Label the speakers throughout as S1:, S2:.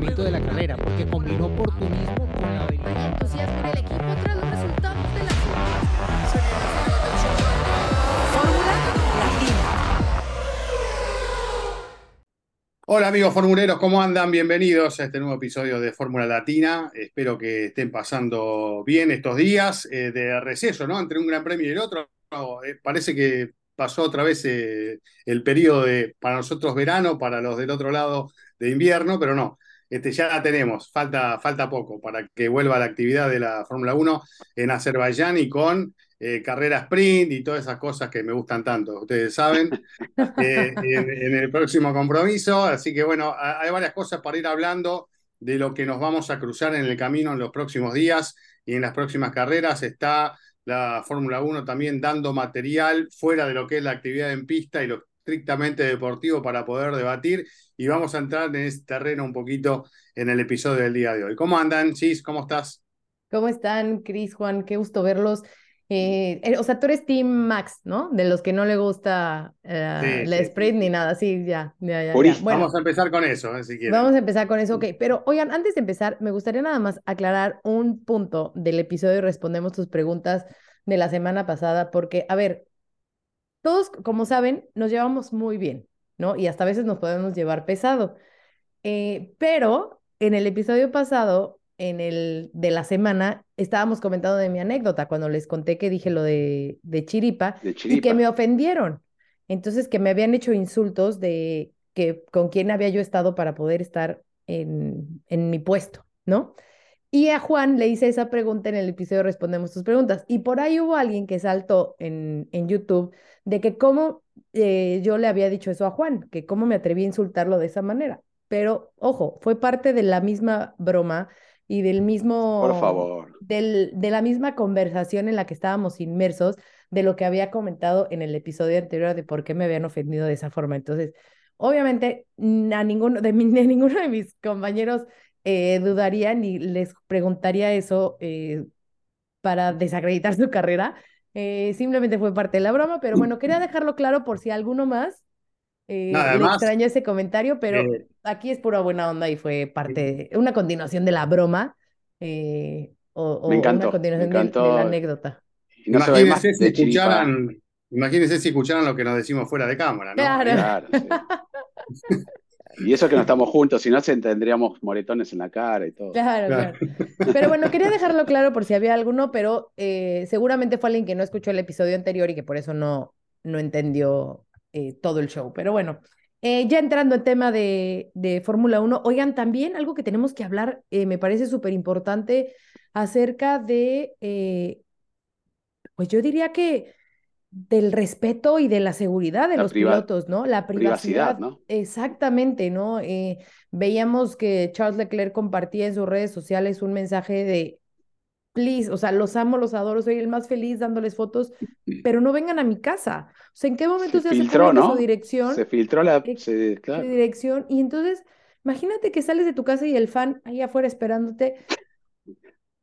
S1: funcionamiento de la carrera, porque combinó oportunismo con la habilidad.
S2: entusiasmo en el equipo tras los resultados de la
S3: Fórmula Latina.
S4: Hola amigos formuleros, ¿cómo andan? Bienvenidos a este nuevo episodio de Fórmula Latina. Espero que estén pasando bien estos días eh, de receso, ¿no? Entre un gran premio y el otro. No, eh, parece que pasó otra vez eh, el periodo de, para nosotros verano, para los del otro lado de invierno, pero no. Este, ya la tenemos, falta, falta poco para que vuelva la actividad de la Fórmula 1 en Azerbaiyán y con eh, carrera sprint y todas esas cosas que me gustan tanto, ustedes saben, eh, en, en, el próximo compromiso. Así que bueno, hay varias cosas para ir hablando de lo que nos vamos a cruzar en el camino en los próximos días y en las próximas carreras. Está la Fórmula 1 también dando material fuera de lo que es la actividad en pista y lo estrictamente deportivo para poder debatir y vamos a entrar en este terreno un poquito en el episodio del día de hoy. ¿Cómo andan, Cis? ¿Cómo estás?
S2: ¿Cómo están, Cris, Juan? Qué gusto verlos. Eh, o sea, tú eres Team Max, ¿no? De los que no le gusta sí, la sí, sprint sí. ni nada. Sí, ya, ya, ya. ya.
S4: Bueno, vamos a empezar con eso, ¿eh? si quieren.
S2: Vamos a empezar con eso, ok. Pero oigan, antes de empezar, me gustaría nada más aclarar un punto del episodio y respondemos tus preguntas de la semana pasada, porque, a ver, todos, como saben, nos llevamos muy bien, ¿no? Y hasta a veces nos podemos llevar pesado. Eh, pero en el episodio pasado en el de la semana estábamos comentando de mi anécdota cuando les conté que dije lo de, de, chiripa,
S5: de chiripa,
S2: y que me ofendieron. Entonces, que me habían hecho insultos de que con quién había yo estado para poder estar en, en mi puesto, ¿no? Y a Juan le hice esa pregunta en el episodio Respondemos tus preguntas. Y por ahí hubo alguien que saltó en, en YouTube de que cómo eh, yo le había dicho eso a Juan, que cómo me atreví a insultarlo de esa manera. Pero, ojo, fue parte de la misma broma y del mismo...
S5: Por favor.
S2: Del, de la misma conversación en la que estábamos inmersos de lo que había comentado en el episodio anterior de por qué me habían ofendido de esa forma. Entonces, obviamente, a ninguno de, mi, de ninguno de mis compañeros eh, dudaría ni les preguntaría eso eh, para desacreditar su carrera. Eh, simplemente fue parte de la broma, pero bueno, quería dejarlo claro por si alguno más eh,
S4: Nada,
S2: le
S4: además,
S2: extrañó ese comentario, pero
S4: eh,
S2: aquí es pura buena onda y fue parte, de, una continuación de la broma eh, o, o
S5: me encantó,
S2: una continuación
S5: me encantó.
S2: De, de, la anécdota.
S5: Y no
S4: imagínense, si escucharan, imagínense si escucharan lo que nos decimos fuera de cámara, ¿no?
S2: Claro.
S5: claro sí. Y eso que no estamos juntos, si no tendríamos moretones en la cara y todo.
S2: Claro, claro. claro. Pero bueno, quería dejarlo claro por si había alguno, pero eh, seguramente fue alguien que no escuchó el episodio anterior y que por eso no, no entendió eh, todo el show. Pero bueno, eh, ya entrando en tema de, de Fórmula 1, oigan, también algo que tenemos que hablar, eh, me parece súper importante, acerca de, eh, pues yo diría que del respeto y de la seguridad de
S5: la
S2: los pilotos, ¿no? La privacidad.
S5: privacidad ¿no?
S2: Exactamente, ¿no? Eh, veíamos que Charles Leclerc compartía en sus redes sociales un mensaje de please, o sea, los amo, los adoro, soy el más feliz dándoles fotos, pero no vengan a mi casa. O sea, ¿en qué momento
S5: se,
S2: se
S5: filtró,
S2: hace
S5: ¿no?
S2: su dirección?
S5: Se filtró la
S2: ¿Qué,
S5: se, claro.
S2: qué dirección? Y entonces, imagínate que sales de tu casa y el fan ahí afuera esperándote.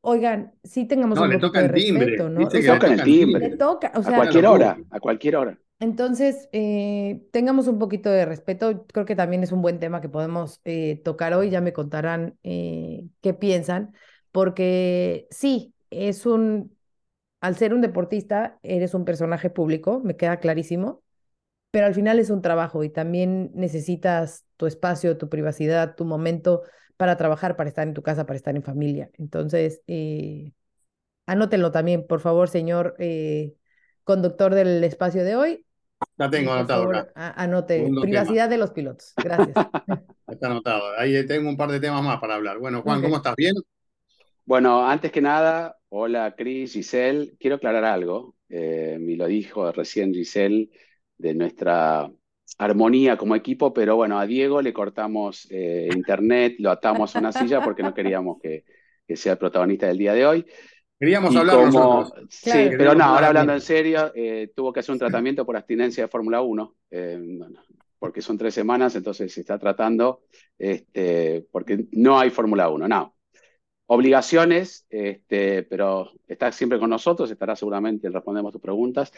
S2: Oigan, sí tengamos
S4: no,
S2: un
S4: le
S2: poco
S4: toca
S2: de
S4: el timbre,
S2: respeto, ¿no?
S5: Le tocan el timbre.
S2: Le toca, o sea,
S5: a cualquier hora, a cualquier hora.
S2: Entonces, eh, tengamos un poquito de respeto. Creo que también es un buen tema que podemos eh, tocar hoy. Ya me contarán eh, qué piensan, porque sí, es un, al ser un deportista, eres un personaje público, me queda clarísimo, pero al final es un trabajo y también necesitas tu espacio, tu privacidad, tu momento para trabajar, para estar en tu casa, para estar en familia. Entonces, eh, anótenlo también, por favor, señor eh, conductor del espacio de hoy.
S4: La tengo anotado acá.
S2: Anote, Segundo privacidad tema. de los pilotos. Gracias.
S4: Está anotado. Ahí tengo un par de temas más para hablar. Bueno, Juan, okay. ¿cómo estás? ¿Bien?
S5: Bueno, antes que nada, hola Cris, Giselle. Quiero aclarar algo. Eh, me lo dijo recién Giselle de nuestra armonía como equipo, pero bueno, a Diego le cortamos eh, internet, lo atamos a una silla porque no queríamos que, que sea el protagonista del día de hoy.
S4: Queríamos y hablar como, nosotros.
S5: Sí, claro. pero no, ahora hablando en serio, eh, tuvo que hacer un tratamiento por abstinencia de Fórmula 1, eh, porque son tres semanas, entonces se está tratando, este, porque no hay Fórmula 1, no. Obligaciones, este, pero está siempre con nosotros, estará seguramente, respondemos tus preguntas.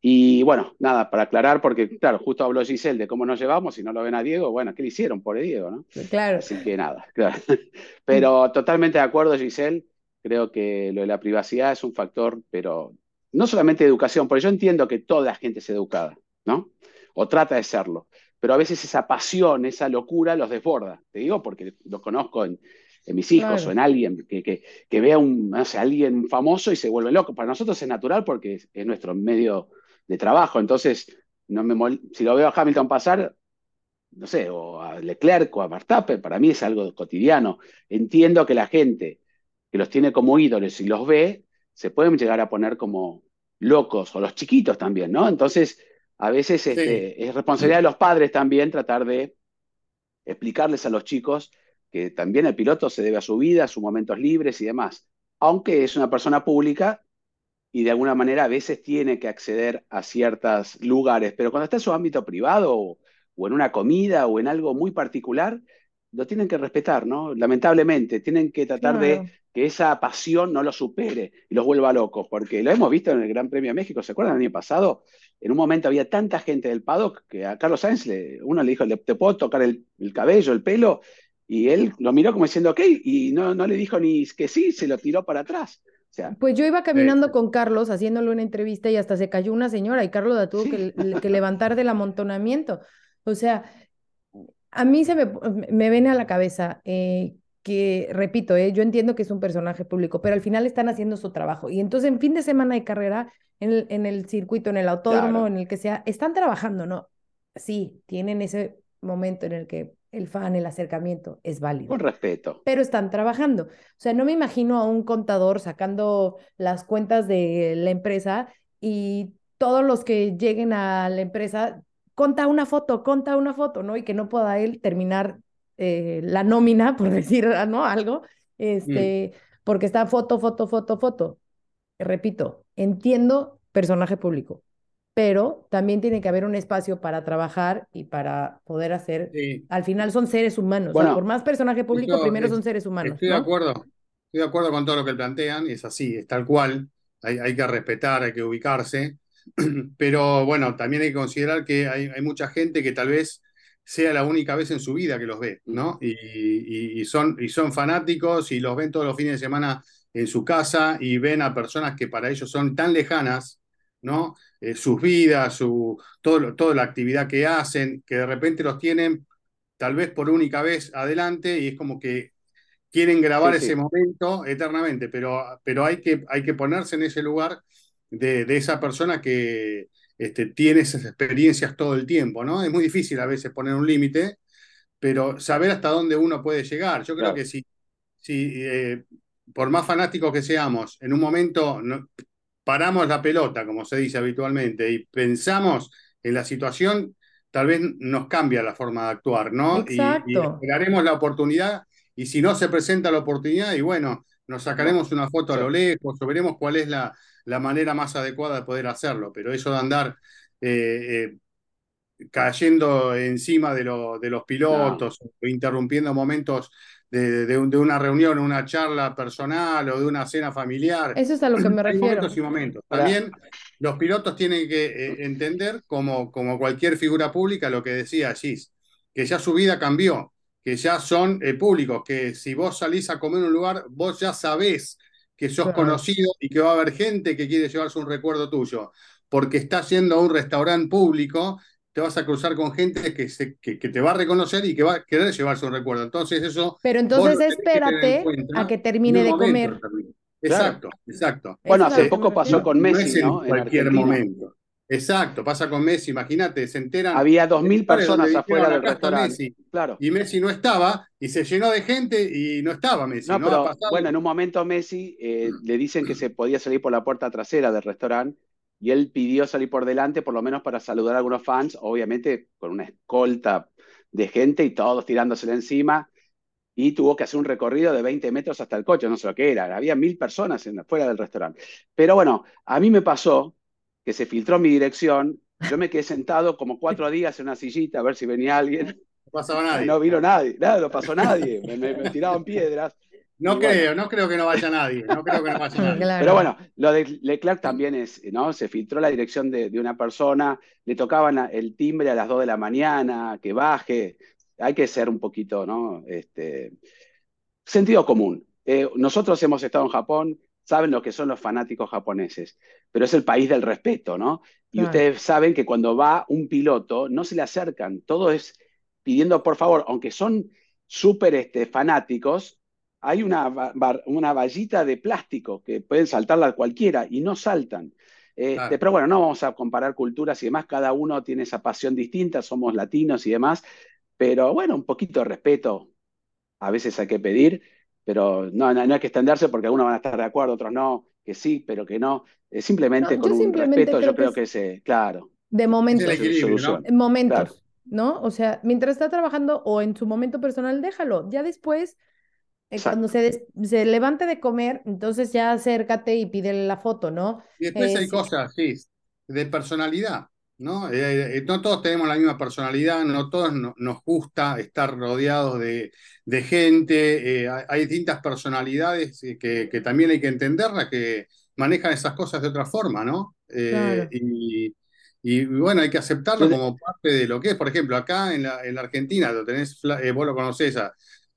S5: Y bueno, nada, para aclarar, porque claro, justo habló Giselle de cómo nos llevamos, y no lo ven a Diego, bueno, ¿qué le hicieron? por Diego, ¿no?
S2: Claro.
S5: Así que nada, claro. Pero totalmente de acuerdo, Giselle, creo que lo de la privacidad es un factor, pero no solamente de educación, porque yo entiendo que toda la gente es educada, ¿no? O trata de serlo, pero a veces esa pasión, esa locura los desborda, te digo, porque los conozco en en mis hijos
S2: Claro.
S5: o en alguien que, que, que vea un, no sé, alguien famoso y se vuelve loco. Para nosotros es natural porque es, es nuestro medio de trabajo. Entonces, no me mol- si lo veo a Hamilton pasar, no sé, o a Leclerc o a Verstappen, para mí es algo cotidiano. Entiendo que la gente que los tiene como ídolos y los ve, se pueden llegar a poner como locos, o los chiquitos también, ¿no? Entonces, a veces este, es responsabilidad de los padres también tratar de explicarles a los chicos que también el piloto se debe a su vida, a sus momentos libres y demás. Aunque es una persona pública y de alguna manera a veces tiene que acceder a ciertos lugares, pero cuando está en su ámbito privado o, o en una comida o en algo muy particular, lo tienen que respetar, ¿no? Lamentablemente, tienen que tratar
S2: Claro.
S5: de que esa pasión no los supere y los vuelva locos, porque lo hemos visto en el Gran Premio de México, ¿se acuerdan el año pasado? En un momento había tanta gente del paddock que a Carlos Sainz le- uno le dijo, "¿Le- ¿te puedo tocar el, el cabello, el pelo? Y él lo miró como diciendo, ok, y no, no le dijo ni que sí, se lo tiró para atrás. O sea,
S2: Pues yo iba caminando
S4: sí.
S2: con Carlos haciéndole una entrevista y hasta se cayó una señora y Carlos la tuvo
S5: Sí.
S2: que, que levantar del amontonamiento. O sea, a mí se me, me viene a la cabeza eh, que, repito, eh, yo entiendo que es un personaje público, pero al final están haciendo su trabajo. Y entonces en fin de semana de carrera, en el, en el circuito, en el autódromo,
S5: Claro.
S2: en el que sea, están trabajando, ¿no? Sí, tienen ese momento en el que el fan, el acercamiento es válido
S5: con respeto.
S2: pero están trabajando. O sea, no me imagino a un contador sacando las cuentas de la empresa y todos los que lleguen a la empresa, conta una foto, conta una foto, ¿no? Y que no pueda él terminar eh, la nómina, por decir, ¿no? Algo, este, porque está foto, foto, foto, foto. Repito, entiendo personaje público, pero también tiene que haber un espacio para trabajar y para poder hacer
S4: Sí.
S2: al final son seres humanos. o sea,
S5: Bueno,
S2: por más personaje público,
S4: Esto
S2: primero
S4: es-
S2: son seres humanos,
S4: Estoy de acuerdo, estoy de acuerdo con todo lo que plantean, es así, es tal cual, hay, hay que respetar, hay que ubicarse, pero bueno, también hay que considerar que hay, hay mucha gente que tal vez sea la única vez en su vida que los ve, ¿no? Y, y- y son, y son fanáticos y los ven todos los fines de semana en su casa y ven a personas que para ellos son tan lejanas, ¿no? Eh, sus vidas, su, todo, toda la actividad que hacen, que de repente los tienen tal vez por única vez adelante y es como que quieren grabar
S5: Sí, sí.
S4: ese momento eternamente, pero, pero hay, que, hay que ponerse en ese lugar de, de esa persona que este, tiene esas experiencias todo el tiempo, ¿no? Es muy difícil a veces poner un límite, pero saber hasta dónde uno puede llegar. Yo creo
S5: Claro.
S4: que si, si eh, por más fanáticos que seamos, en un momento no- paramos la pelota, como se dice habitualmente, y pensamos en la situación, tal vez nos cambia la forma de actuar, ¿no? Y- Y, esperaremos la oportunidad, y si no se presenta la oportunidad, y bueno, nos sacaremos una foto a lo lejos, o veremos cuál es la, la manera más adecuada de poder hacerlo, pero eso de andar eh, eh, cayendo encima de, lo- de los pilotos, o interrumpiendo momentos de, de un- de una reunión, una charla personal o de una cena familiar.
S2: Eso es a lo que me
S4: Hay
S2: refiero.
S4: momentos y momentos. También los pilotos tienen que eh, entender, como, como cualquier figura pública, lo que decía Gis, que ya su vida cambió, que ya son eh, públicos, que si vos salís a comer en un lugar, vos ya sabés que sos
S2: Claro.
S4: conocido y que va a haber gente que quiere llevarse un recuerdo tuyo, porque estás yendo a un restaurante público, te vas a cruzar con gente que, se- que, que te va a reconocer y que va a querer llevarse un recuerdo. Entonces eso...
S2: Pero entonces
S4: que
S2: espérate a que termine de comer.
S5: Claro.
S4: Exacto, exacto.
S5: Bueno, hace poco pasó con
S4: No
S5: Messi,
S4: es en
S5: ¿no? En
S4: cualquier
S5: Argentina.
S4: momento. Exacto, pasa con Messi, imagínate, se enteran.
S5: Había dos mil personas afuera del
S4: "Acá está
S5: restaurante.
S4: Messi",
S5: Claro.
S4: Y Messi no estaba, y se llenó de gente y no estaba Messi.
S5: No, bueno, en un momento Messi eh, le dicen que se podía salir por la puerta trasera del restaurante y él pidió salir por delante, por lo menos para saludar a algunos fans, obviamente con una escolta de gente y todos tirándosele encima. Y tuvo que hacer un recorrido de 20 metros hasta el coche, no sé lo que era. Había mil personas en, fuera del restaurante. Pero bueno, a mí me pasó que se filtró mi dirección. Yo me quedé sentado como cuatro días en una sillita a ver si venía alguien.
S4: No pasaba nadie.
S5: No vino nadie, nada, no pasó nadie, me, me- me tiraban piedras.
S4: No creo,
S5: bueno.
S4: no creo que no vaya nadie. No creo que no vaya nadie.
S2: Claro.
S5: Pero bueno, lo de Leclerc también es, ¿no? Se filtró la dirección de, de una persona, le tocaban el timbre a las 2 de la mañana, que baje. Hay que ser un poquito, ¿no? Este, sentido común. Eh, nosotros hemos estado en Japón, saben lo que son los fanáticos japoneses, pero es el país del respeto, ¿no? Y
S2: Claro.
S5: ustedes saben que cuando va un piloto, no se le acercan, todo es pidiendo por favor, aunque son súper este, fanáticos, hay una, bar- una vallita de plástico que pueden saltarla cualquiera y no saltan.
S4: Claro.
S5: Pero bueno, no vamos a comparar culturas y demás, cada uno tiene esa pasión distinta, somos latinos y demás, pero bueno, un poquito de respeto a veces hay que pedir, pero no, no, no hay que extenderse porque algunos van a estar de acuerdo, otros no, que sí, pero que no. Eh, simplemente
S2: No,
S5: con un
S2: simplemente
S5: respeto,
S2: creo
S5: yo creo
S2: que
S5: que se, claro,
S2: De momentos.
S4: ¿no?
S2: O sea, mientras está trabajando o en su momento personal, déjalo. Ya después, eh, cuando se, des- se levante de comer, entonces ya acércate y pídele la foto, ¿no?
S4: Y después
S2: Eh,
S4: hay
S2: sí.
S4: cosas, sí, de personalidad, ¿no? Eh, eh, no todos tenemos la misma personalidad, no todos no- nos gusta estar rodeados de, de gente, eh, hay, hay distintas personalidades que, que también hay que entenderlas, que manejan esas cosas de otra forma, ¿no? Eh,
S2: Claro.
S4: y, y bueno, hay que aceptarlo como parte de lo que es. Por ejemplo, acá en la, en la Argentina, lo tenés, eh, vos lo conocés, a-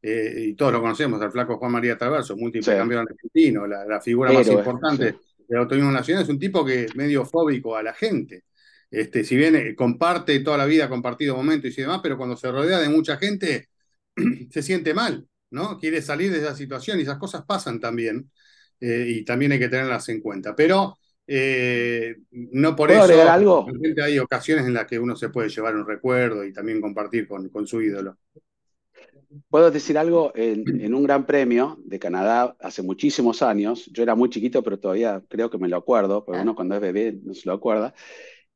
S4: eh, y todos lo conocemos, al flaco Juan María Traverso, múltiple
S5: Sí.
S4: campeón argentino, la, la figura más
S5: Héroe,
S4: importante
S5: sí.
S4: del automovilismo nacional, es un tipo que es medio fóbico a la gente. Este, si bien eh, comparte toda la vida, ha compartido momentos y demás, pero cuando se rodea de mucha gente, se siente mal, ¿no? Quiere salir de esa situación y esas cosas pasan también, eh, y también hay que tenerlas en cuenta. Pero eh, no por
S5: ¿Puedo
S4: eso,
S5: algo?
S4: hay ocasiones en las que uno se puede llevar un recuerdo y también compartir con, con su ídolo.
S5: Puedo decir algo, en, en un gran premio de Canadá hace muchísimos años, yo era muy chiquito, pero todavía creo que me lo acuerdo, porque
S2: Ah.
S5: uno cuando es bebé no se lo acuerda.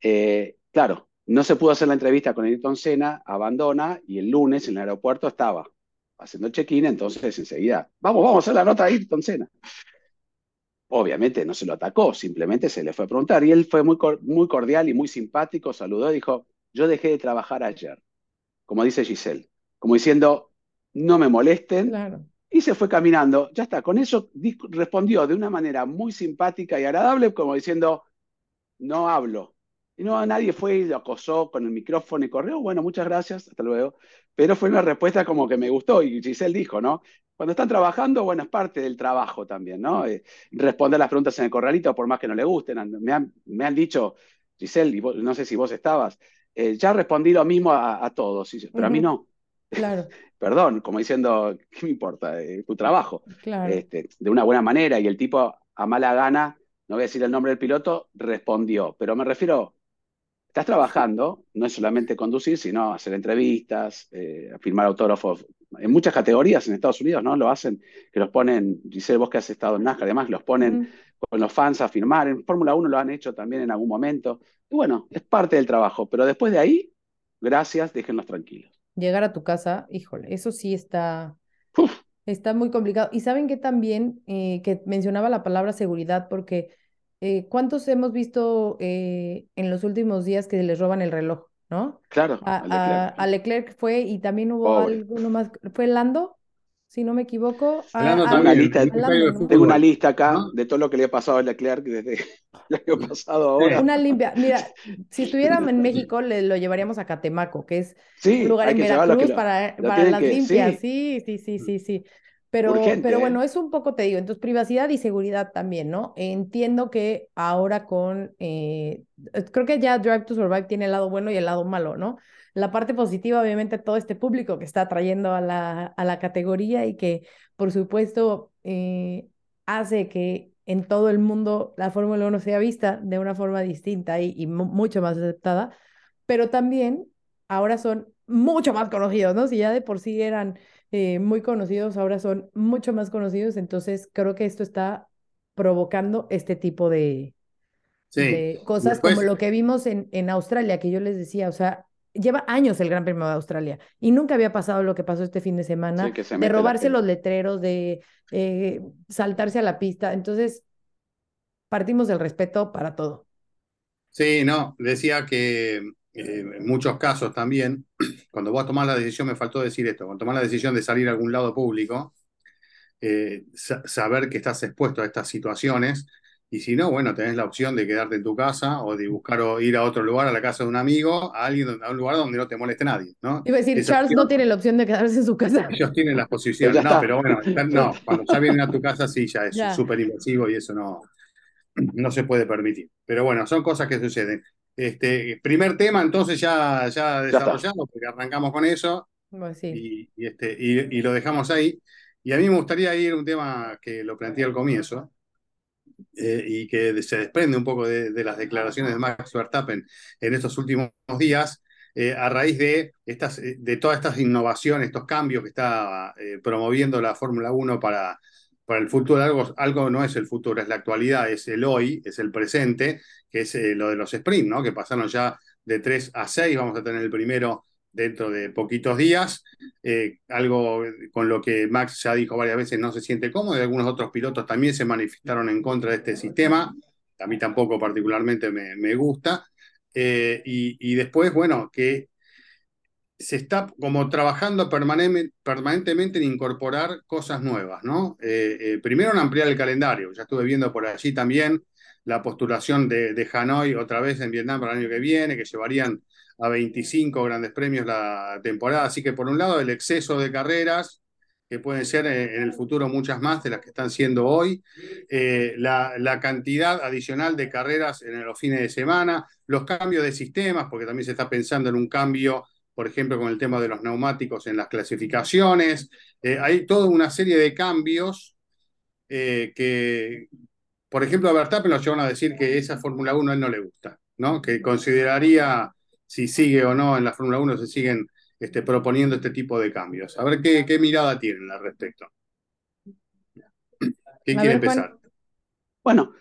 S5: Eh, claro, no se pudo hacer la entrevista con Ayrton Senna, abandona y el lunes en el aeropuerto estaba haciendo check-in, entonces enseguida, vamos, vamos a hacer la nota de Ayrton Senna. Obviamente no se lo atacó, simplemente se le fue a preguntar y él fue muy, muy cordial y muy simpático, saludó y dijo, yo dejé de trabajar ayer, como dice Giselle, como diciendo, no me molesten,
S2: Claro.
S5: y se fue caminando. Ya está, con eso di- respondió de una manera muy simpática y agradable, como diciendo, no hablo. Y no, nadie fue y lo acosó con el micrófono y corrió, bueno, muchas gracias, hasta luego. Pero fue una respuesta como que me gustó y Giselle dijo, ¿no? Cuando están trabajando, bueno, es parte del trabajo también, ¿no? Eh, responder las preguntas en el corralito, por más que no le gusten. Me han, me han dicho, Giselle, y vos- no sé si vos estabas, eh, ya respondí lo mismo a, a todos, pero a mí no.
S2: Claro,
S5: Perdón, como diciendo, ¿qué me importa? Es tu trabajo
S2: claro.
S5: este, de una buena manera y el tipo a mala gana, no voy a decir el nombre del piloto, respondió. Pero me refiero, estás trabajando, no es solamente conducir, sino hacer entrevistas, eh, firmar autógrafos. En muchas categorías en Estados Unidos, ¿no? Lo hacen, que los ponen, Giselle, vos que has estado en NASCAR, además, los ponen con los fans a firmar. En Fórmula 1 lo han hecho también en algún momento. Y bueno, es parte del trabajo, pero después de ahí, gracias, déjenlos tranquilos.
S2: Llegar a tu casa, híjole, eso sí está,
S5: Uf,
S2: está muy complicado. Y saben que también, eh, que mencionaba la palabra seguridad, porque eh, ¿cuántos hemos visto eh, en los últimos días que les roban el reloj, ¿no?
S5: claro,
S2: A,
S5: a Leclerc.
S2: a- a Leclerc fue y también hubo
S5: Pobre.
S2: alguno más, ¿fue Lando? Si no me equivoco. A- a-
S5: Una
S4: también,
S5: lista-. Tengo una lista acá
S4: ¿no?
S5: de todo lo que le ha pasado a Leclerc desde el año pasado ahora.
S2: Una limpia. Mira, si estuviéramos en México, le lo llevaríamos a Catemaco, que es
S5: Sí,
S2: un lugar en
S5: que que
S2: Veracruz
S5: lo,
S2: para,
S5: lo
S2: para las
S5: que,
S2: limpias.
S5: sí,
S2: Sí, sí, sí, sí, sí. Pero,
S5: urgente,
S2: pero
S5: ¿eh?
S2: bueno, es un poco, te digo, entonces privacidad y seguridad también, ¿no? Entiendo que ahora con, eh, creo que ya Drive to Survive tiene el lado bueno y el lado malo, ¿no? La parte positiva, obviamente, todo este público que está trayendo a la, a la categoría y que, por supuesto, eh, hace que en todo el mundo la Fórmula 1 sea vista de una forma distinta y, y mu- mucho más aceptada, pero también ahora son mucho más conocidos, ¿no? Si ya de por sí eran eh, muy conocidos, ahora son mucho más conocidos, entonces creo que esto está provocando este tipo de,
S4: Sí.
S2: de cosas como lo que vimos en, en Australia, que yo les decía, o sea, lleva años el Gran Premio de Australia y nunca había pasado lo que pasó este fin de semana,
S5: sí, que se
S2: de robarse los letreros, de eh, saltarse a la pista, entonces partimos del respeto para todo.
S4: Sí, no, decía que eh, en muchos casos también, cuando vos tomás la decisión, me faltó decir esto, cuando tomás la decisión de salir a algún lado público, eh, sa- saber que estás expuesto a estas situaciones. Y si no, bueno, tenés la opción de quedarte en tu casa o de buscar o ir a otro lugar, a la casa de un amigo, a alguien, a un lugar donde no te moleste nadie, ¿no?
S2: Iba a decir,
S4: Esa
S2: Charles
S4: opción-
S2: no tiene la opción de quedarse en su casa.
S4: ellos tienen las posiciones, no,
S5: está.
S4: pero bueno, están- no, cuando ya vienen a tu casa sí, ya es súper invasivo y eso no, no se puede permitir. Pero bueno, son cosas que suceden. Este, primer tema, entonces ya, ya desarrollado, porque arrancamos con eso
S2: Bueno, sí.
S4: y, y este, y, y lo dejamos ahí. Y a mí me gustaría ir a un tema que lo planteé al comienzo eh, y que se desprende un poco de, las declaraciones de Max Verstappen en estos últimos días, eh, a raíz de, estas, eh, de todas estas innovaciones, estos cambios que está promoviendo la Fórmula 1 para, para el futuro. Algo, algo no es el futuro, es la actualidad, es el hoy, es el presente, que es lo de los sprint, ¿no? que pasaron ya de 3 a 6, vamos a tener el primero dentro de poquitos días, eh, algo con lo que Max ya dijo varias veces no se siente cómodo y algunos otros pilotos también se manifestaron en contra de este sistema, a mí tampoco particularmente me, me gusta, eh, y, y, después, bueno, que se está como trabajando permanente, permanentemente en incorporar cosas nuevas, ¿no? Eh, primero en ampliar el calendario, ya estuve viendo por allí también la postulación de, de Hanoi otra vez en Vietnam para el año que viene, que llevarían a 25 grandes premios la temporada. Así que por un lado el exceso de carreras, que pueden ser en el futuro muchas más de las que están siendo hoy, eh, la, cantidad adicional de carreras en los fines de semana, los cambios de sistemas, porque también se está pensando en un cambio, por ejemplo, con el tema de los neumáticos en las clasificaciones. Eh, hay toda una serie de cambios eh, que, por ejemplo, a Verstappen nos llevan a decir que esa Fórmula 1 a él no le gusta, ¿no? que consideraría si sigue o no en la Fórmula 1 se siguen este, proponiendo este tipo de cambios. A ver qué, qué mirada tienen al respecto. ¿Quién
S2: A
S4: quiere
S2: ver, Juan.
S4: empezar?
S5: Bueno,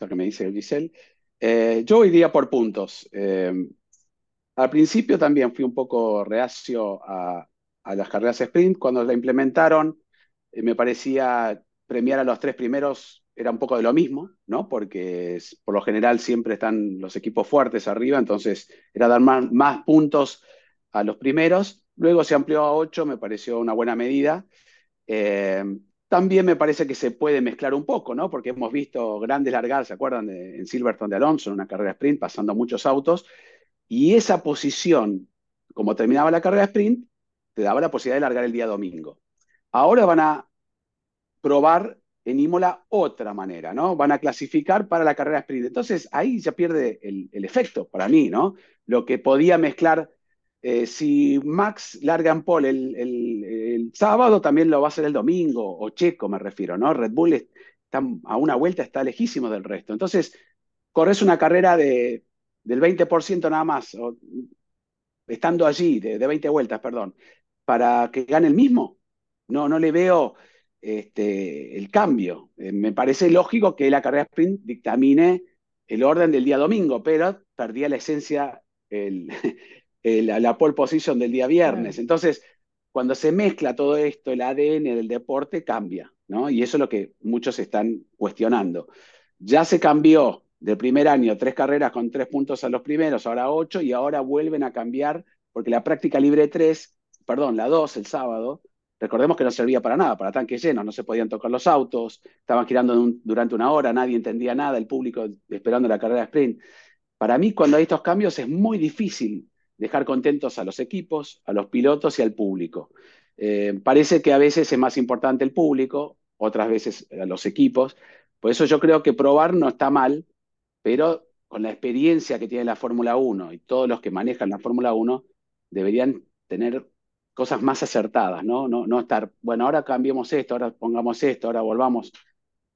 S5: lo que me dice Giselle. Eh, yo iría por puntos. Eh, al principio también fui un poco reacio a, a las carreras sprint. Cuando la implementaron, eh, me parecía premiar a los tres primeros era un poco de lo mismo, ¿no? Porque por lo general siempre están los equipos fuertes arriba, entonces era dar más, puntos a los primeros. Luego se amplió a ocho, me pareció una buena medida. Eh, también me parece que se puede mezclar un poco, ¿no? Porque hemos visto grandes largadas, ¿se acuerdan? De- en Silverstone de Alonso, en una carrera sprint, pasando muchos autos. Y esa posición, como terminaba la carrera sprint, te daba la posibilidad de largar el día domingo. Ahora van a probar en Imola otra manera, ¿no? Van a clasificar para la carrera sprint. Entonces ahí ya pierde el, el efecto para mí, ¿no? Lo que podía mezclar, eh, si Max larga en pole el, el- sábado, también lo va a hacer el domingo, o Checo me refiero, ¿no? Red Bull está a una vuelta, está lejísimo del resto. Entonces, corres una carrera de, del 20% nada más, estando allí, de, de 20 vueltas, perdón, para que gane el mismo. No, no le veo este, el cambio. Eh, me parece lógico que la carrera sprint dictamine el orden del día domingo, pero perdía la esencia, el, el- la pole position del día viernes. Entonces, cuando se mezcla todo esto, el ADN del deporte cambia, ¿no? Y eso es lo que muchos están cuestionando. Ya se cambió del primer año, tres carreras con tres puntos a los primeros, ahora ocho, y ahora vuelven a cambiar, porque la práctica libre 3, perdón, la 2 el sábado, recordemos que no servía para nada, para tanques llenos, no se podían tocar los autos, estaban girando durante una hora, nadie entendía nada, el público esperando la carrera sprint. Para mí, cuando hay estos cambios, es muy difícil dejar contentos a los equipos, a los pilotos y al público. Eh, parece que a veces es más importante el público, otras veces a los equipos. Por eso yo creo que probar no está mal, pero con la experiencia que tiene la Fórmula 1 y todos los que manejan la Fórmula 1 deberían tener cosas más acertadas, ¿no? No, no estar, bueno, ahora cambiemos esto, ahora pongamos esto, ahora volvamos.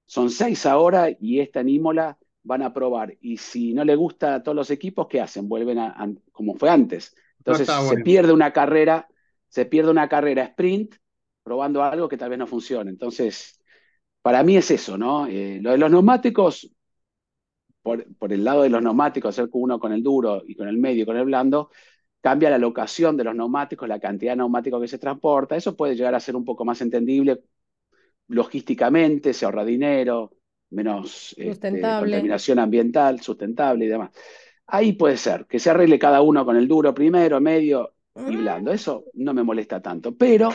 S5: Son seis ahora y esta en Imola van a probar. Y si no le gusta a todos los equipos, ¿qué hacen? Vuelven a, a- como fue antes. Entonces se pierde una carrera, se pierde una carrera sprint probando algo que tal vez no funcione. Entonces, para mí es eso, ¿no? Eh, lo de los neumáticos, por, por el lado de los neumáticos, hacer uno con el duro y con el medio y con el blando, cambia la locación de los neumáticos, la cantidad de neumáticos que se transporta. Eso puede llegar a ser un poco más entendible logísticamente, se ahorra dinero, menos este, contaminación ambiental, sustentable y demás. Ahí puede ser, que se arregle cada uno con el duro primero, medio y blando. Eso no me molesta tanto, pero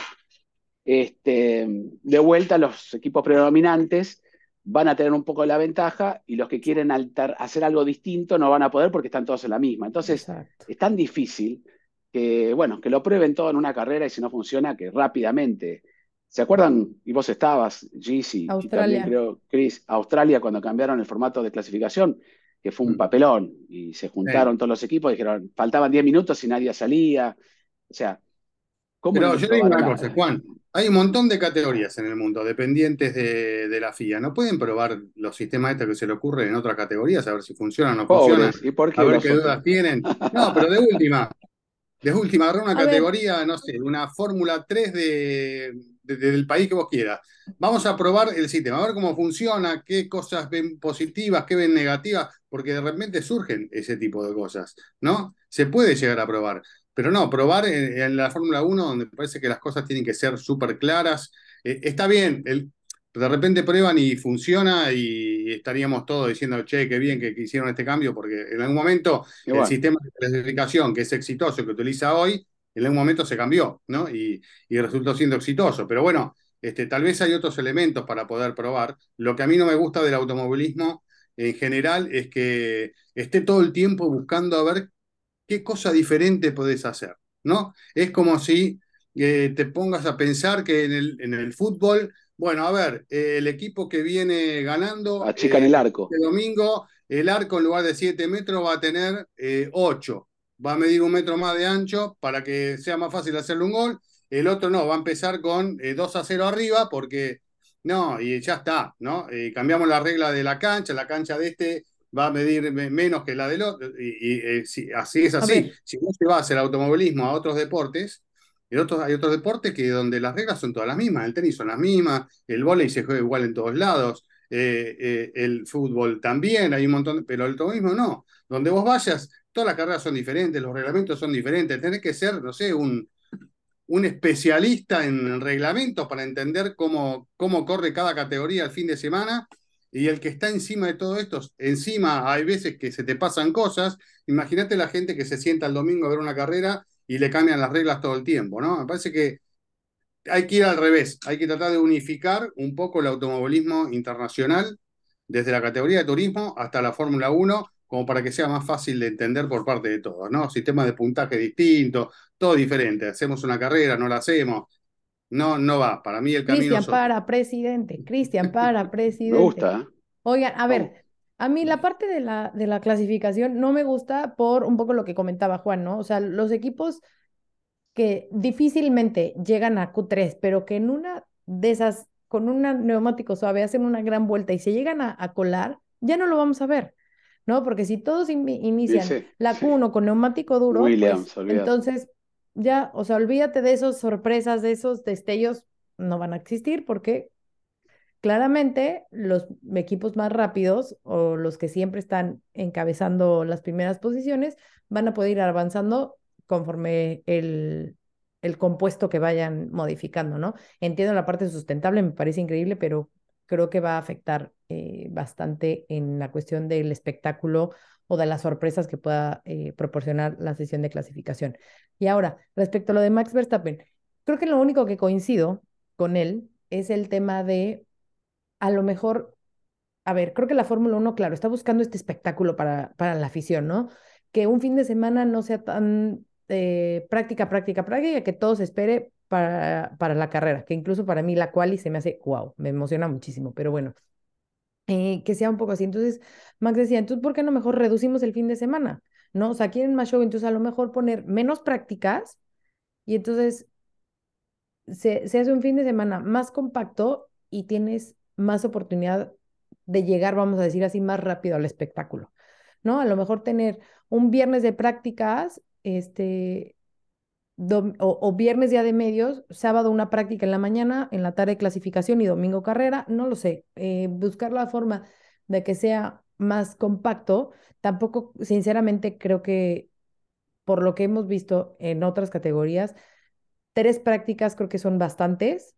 S5: este, de vuelta los equipos predominantes van a tener un poco la ventaja y los que quieren hacer algo distinto no van a poder porque están todos en la misma. Entonces,
S2: Exacto.
S5: es tan difícil que, bueno, que lo prueben todo en una carrera y si no funciona, que rápidamente. ¿Se acuerdan? Y vos estabas, Gizzy, y también
S2: Australia.
S5: creo, Chris, Australia cuando cambiaron el formato de clasificación, que fue un
S4: Mm.
S5: papelón, y se juntaron todos los equipos, dijeron, faltaban 10 minutos y nadie salía. O sea, ¿cómo
S4: Pero yo digo una cosa, Juan. Hay un montón de categorías en el mundo, dependientes de, de la FIA. ¿No pueden probar los sistemas estos que se le ocurren en otras categorías a ver si funcionan o no funcionan?
S5: Pobres, ¿y por qué
S4: A ver qué
S5: otros?
S4: dudas tienen. No, pero de última, de última, agarrar una
S2: A ver.
S4: categoría, no sé, una Fórmula 3 de, de- del país que vos quieras. Vamos a probar el sistema, a ver cómo funciona, qué cosas ven positivas, qué ven negativas, porque de repente surgen ese tipo de cosas, ¿no? Se puede llegar a probar. Pero no, probar en, en la Fórmula 1, donde parece que las cosas tienen que ser súper claras. Eh, está bien, el- de repente prueban y funciona y estaríamos todos diciendo, che, qué bien que, que hicieron este cambio, porque en algún momento el sistema de clasificación que es exitoso, que utiliza hoy, en algún momento se cambió, ¿no? Y, y resultó siendo exitoso. Pero bueno, este, tal vez hay otros elementos para poder probar. Lo que a mí no me gusta del automovilismo en general es que esté todo el tiempo buscando a ver qué cosa diferente podés hacer, ¿no? Es como si eh, te pongas a pensar que en el, en el fútbol, bueno, a ver, eh, el equipo que viene ganando
S5: achican
S4: eh,
S5: el arco.
S4: este domingo, el arco en lugar de 7 metros va a tener 8. Va a medir un metro más de ancho para que sea más fácil hacerle un gol. El otro no, va a empezar con eh, 2 a 0 arriba porque no, y ya está, ¿no? Eh, cambiamos la regla de la cancha, la cancha de este va a medir me- menos que la del otro, y, y, eh, si- así es así. Si no se va a hacer automovilismo a otros deportes, en otros, hay otros deportes que donde las reglas son todas las mismas, el tenis son las mismas, el vóley se juega igual en todos lados, eh, eh, el fútbol también, hay un montón, de- pero el automovilismo no. Donde vos vayas, todas las carreras son diferentes, los reglamentos son diferentes, tenés que ser, no sé, un, un especialista en reglamentos para entender cómo, cómo corre cada categoría el fin de semana. Y el que está encima de todo esto, encima hay veces que se te pasan cosas. Imagínate la gente que se sienta el domingo a ver una carrera y le cambian las reglas todo el tiempo, ¿no? Me parece que hay que ir al revés, hay que tratar de unificar un poco el automovilismo internacional, desde la categoría de turismo hasta la Fórmula 1, como para que sea más fácil de entender por parte de todos, ¿no? Sistema de puntaje distinto, todo diferente. Hacemos una carrera, no la hacemos. No, no va. Para mí el camino
S2: Cristian para presidente, Cristian para
S5: Me
S2: presidente.
S5: gusta, ¿eh?
S2: Oigan, a
S5: Vamos.
S2: ver, a mí la parte de la, de la clasificación no me gusta por un poco lo que comentaba Juan, ¿no? O sea, los equipos que difícilmente llegan a Q3, pero que en una de esas, con un neumático suave, hacen una gran vuelta y se llegan a, a colar, ya no lo vamos a ver, ¿no? Porque si todos in- inician la
S5: sí.
S2: Q1 con neumático duro,
S5: Williams,
S2: pues entonces ya, o sea, olvídate de esas sorpresas, de esos destellos, no van a existir porque claramente los equipos más rápidos o los que siempre están encabezando las primeras posiciones van a poder ir avanzando conforme el, el compuesto que vayan modificando, ¿no? Entiendo la parte sustentable, me parece increíble, pero creo que va a afectar eh, bastante en la cuestión del espectáculo o de las sorpresas que pueda eh, proporcionar la sesión de clasificación. Y ahora, respecto a lo de Max Verstappen, creo que lo único que coincido con él es el tema de, a lo mejor, a ver, creo que la Fórmula 1, claro, está buscando este espectáculo para, para la afición, ¿no? Que un fin de semana no sea tan eh, práctica, práctica, práctica, que todo se espere para, para la carrera, que incluso para mí la quali se me hace, wow, me emociona muchísimo, pero bueno, eh, que sea un poco así. Entonces, Max decía, entonces, ¿por qué no mejor reducimos el fin de semana? ¿No? O sea, quieren más show, entonces a lo mejor poner menos prácticas y entonces se, se hace un fin de semana más compacto y tienes más oportunidad de llegar, vamos a decir así, más rápido al espectáculo, ¿no? A lo mejor tener un viernes de prácticas, este, o, o viernes día de medios, sábado una práctica en la mañana, en la tarde clasificación y domingo carrera, no lo sé, eh, buscar la forma de que sea más compacto, tampoco, sinceramente, creo que por lo que hemos visto en otras categorías, tres prácticas creo que son bastantes.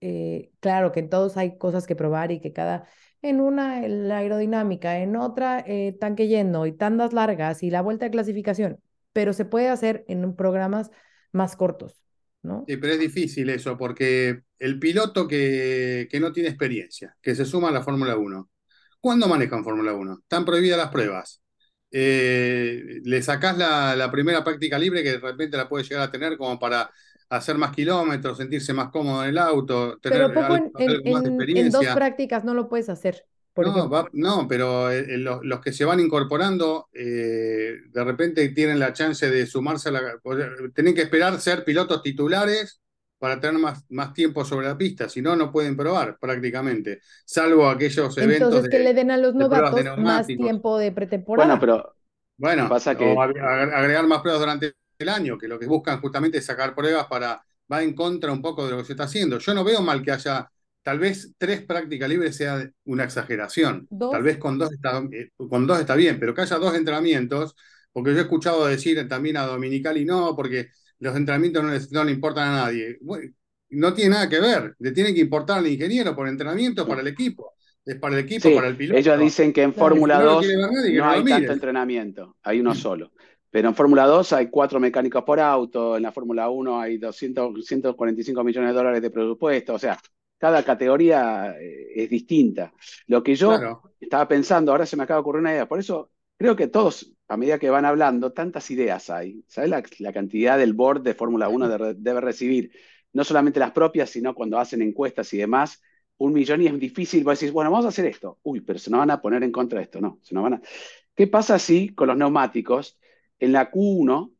S2: Eh, claro que en todos hay cosas que probar y que cada, en una la aerodinámica, en otra eh, tanque lleno y tandas largas y la vuelta de clasificación, pero se puede hacer en programas más cortos, ¿no?
S4: Sí, pero es difícil eso, porque el piloto que, que no tiene experiencia, que se suma a la Fórmula 1, ¿cuándo manejan Fórmula 1? Están prohibidas las pruebas. Eh, le sacás la, la primera práctica libre que de repente la puede llegar a tener como para hacer más kilómetros, sentirse más cómodo en el auto, tener
S2: Pero poco en,
S4: algo,
S2: en-
S4: algo más de
S2: en- en dos
S4: experiencia.
S2: prácticas no lo puedes hacer, por
S4: No,
S2: ejemplo.
S4: va- no, pero eh, eh, los, los que se van incorporando eh, de repente tienen la chance de sumarse a la... Tienen que esperar ser pilotos titulares para tener más, más tiempo sobre la pista, si no, no pueden probar prácticamente, salvo aquellos eventos
S2: Entonces, que
S4: de,
S2: le den a los novatos más tiempo de pretemporada.
S5: Bueno, pero
S4: Bueno,
S5: Pasa que-
S4: agregar más pruebas durante el año, que lo que buscan justamente es sacar pruebas para, va en contra un poco de lo que se está haciendo. Yo no veo mal que haya, tal vez tres prácticas libres sea una exageración.
S2: Dos.
S4: Tal vez con dos está, eh, con dos está bien, pero que haya dos entrenamientos, porque yo he escuchado decir también a Dominicali no, porque los entrenamientos no, les- no le importan a nadie. Bueno, no tiene nada que ver, le tiene que importar al ingeniero por entrenamiento para el equipo. Es para el equipo,
S5: sí,
S4: para el piloto.
S5: ellos dicen que en Fórmula
S4: si no lo
S5: 2
S4: quiere ver nadie, que
S5: no hay tanto entrenamiento, hay uno solo. Pero en Fórmula 2 hay cuatro mecánicos por auto, en la Fórmula 1 hay 200, 145 millones de dólares de presupuesto, o sea, cada categoría eh, es distinta. Lo que yo
S4: Claro.
S5: estaba pensando, ahora se me acaba de ocurrir una idea, por eso creo que todos, a medida que van hablando, tantas ideas hay. ¿Sabes la, la cantidad del board de Fórmula 1 de- debe recibir? No solamente las propias, sino cuando hacen encuestas y demás, un millón y es difícil, vos decís, bueno, vamos a hacer esto. Uy, pero se nos van a poner en contra de esto, no, se nos van a... ¿Qué pasa si con los neumáticos, en la Q1,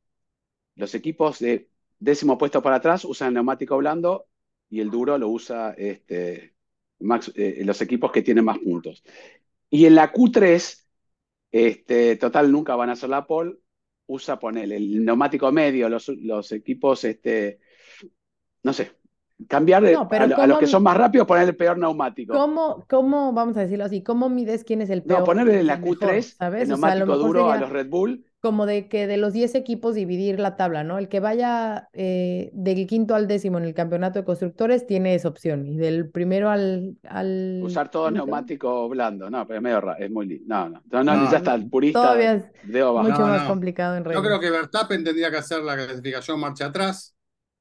S5: los equipos de décimo puesto para atrás usan el neumático blando y el duro lo usa este, Max- eh, los equipos que tienen más puntos. Y en la Q3, este, total, nunca van a hacer la pole, usa, ponele, el neumático medio, los, los equipos, este, no sé, cambiar de-
S2: No, pero
S5: a, lo- a los
S2: ¿cómo-
S5: que son más rápidos, poner el peor neumático.
S2: ¿Cómo, cómo, vamos a decirlo así, cómo mides quién es el peor?
S5: No, ponerle en la
S2: el mejor,
S5: Q3
S2: ¿sabes?
S5: el
S2: O sea, a lo
S5: neumático duro a los Red Bull.
S2: Como de que de los 10 equipos dividir la tabla, ¿no? El que vaya eh, del quinto al décimo en el campeonato de constructores tiene esa opción. Y del primero al... al
S5: Usar todo neumático blando. No, pero es medio raro, es muy lindo. No, no, no, no,
S4: No,
S5: ya está, el purista
S2: Todavía es mucho
S4: No,
S2: más
S4: no.
S2: complicado en
S4: Yo
S2: reglas.
S4: creo que Verstappen tendría que hacer la clasificación marcha atrás.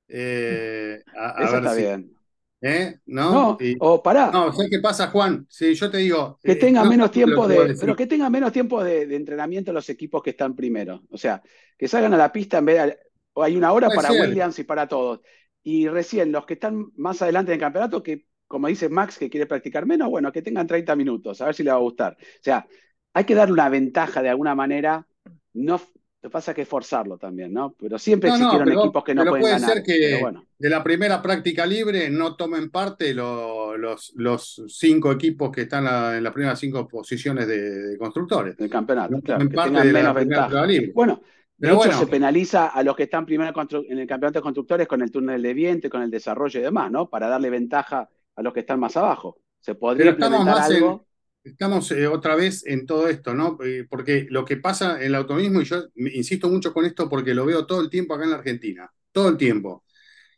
S4: eh, a, a
S5: Eso
S4: ver
S5: está
S4: si.
S5: bien.
S4: ¿Eh? ¿No?
S5: No,
S4: Y-
S5: o pará,
S4: no, ¿sabes qué pasa, Juan? Si yo te digo.
S5: que
S4: eh,
S5: tengan
S4: no,
S5: menos tiempo de, pero que tengan menos tiempo de, de entrenamiento los equipos que están primero. O sea, que salgan a la pista en vez de, o hay una hora
S4: Puede
S5: para
S4: ser.
S5: Williams y para todos. Y recién los que están más adelante en el campeonato, que como dice Max, que quiere practicar menos, bueno, que tengan 30 minutos, a ver si le va a gustar. O sea, hay que darle una ventaja de alguna manera. No, lo que pasa es que forzarlo también, ¿no? Pero siempre
S4: No, no,
S5: existieron
S4: pero-
S5: equipos que no
S4: pero
S5: pueden
S4: puede
S5: ganar.
S4: ser que-
S5: bueno,
S4: De la primera práctica libre no tomen parte lo- los, los cinco equipos que están en las primeras cinco posiciones de, de constructores.
S5: del campeonato,
S4: No
S5: claro, que
S4: parte
S5: tengan menos ventaja. Bueno, de
S4: Pero
S5: hecho
S4: bueno.
S5: se penaliza a los que están primero en el campeonato de constructores con el túnel de viento, con el desarrollo y demás, ¿no? Para darle ventaja a los que están más abajo. Se podría
S4: Pero
S5: implementar
S4: más en-
S5: algo.
S4: Estamos eh, otra vez en todo esto, ¿no? Eh, porque lo que pasa en el automovilismo, y yo insisto mucho con esto porque lo veo todo el tiempo acá en la Argentina, todo el tiempo,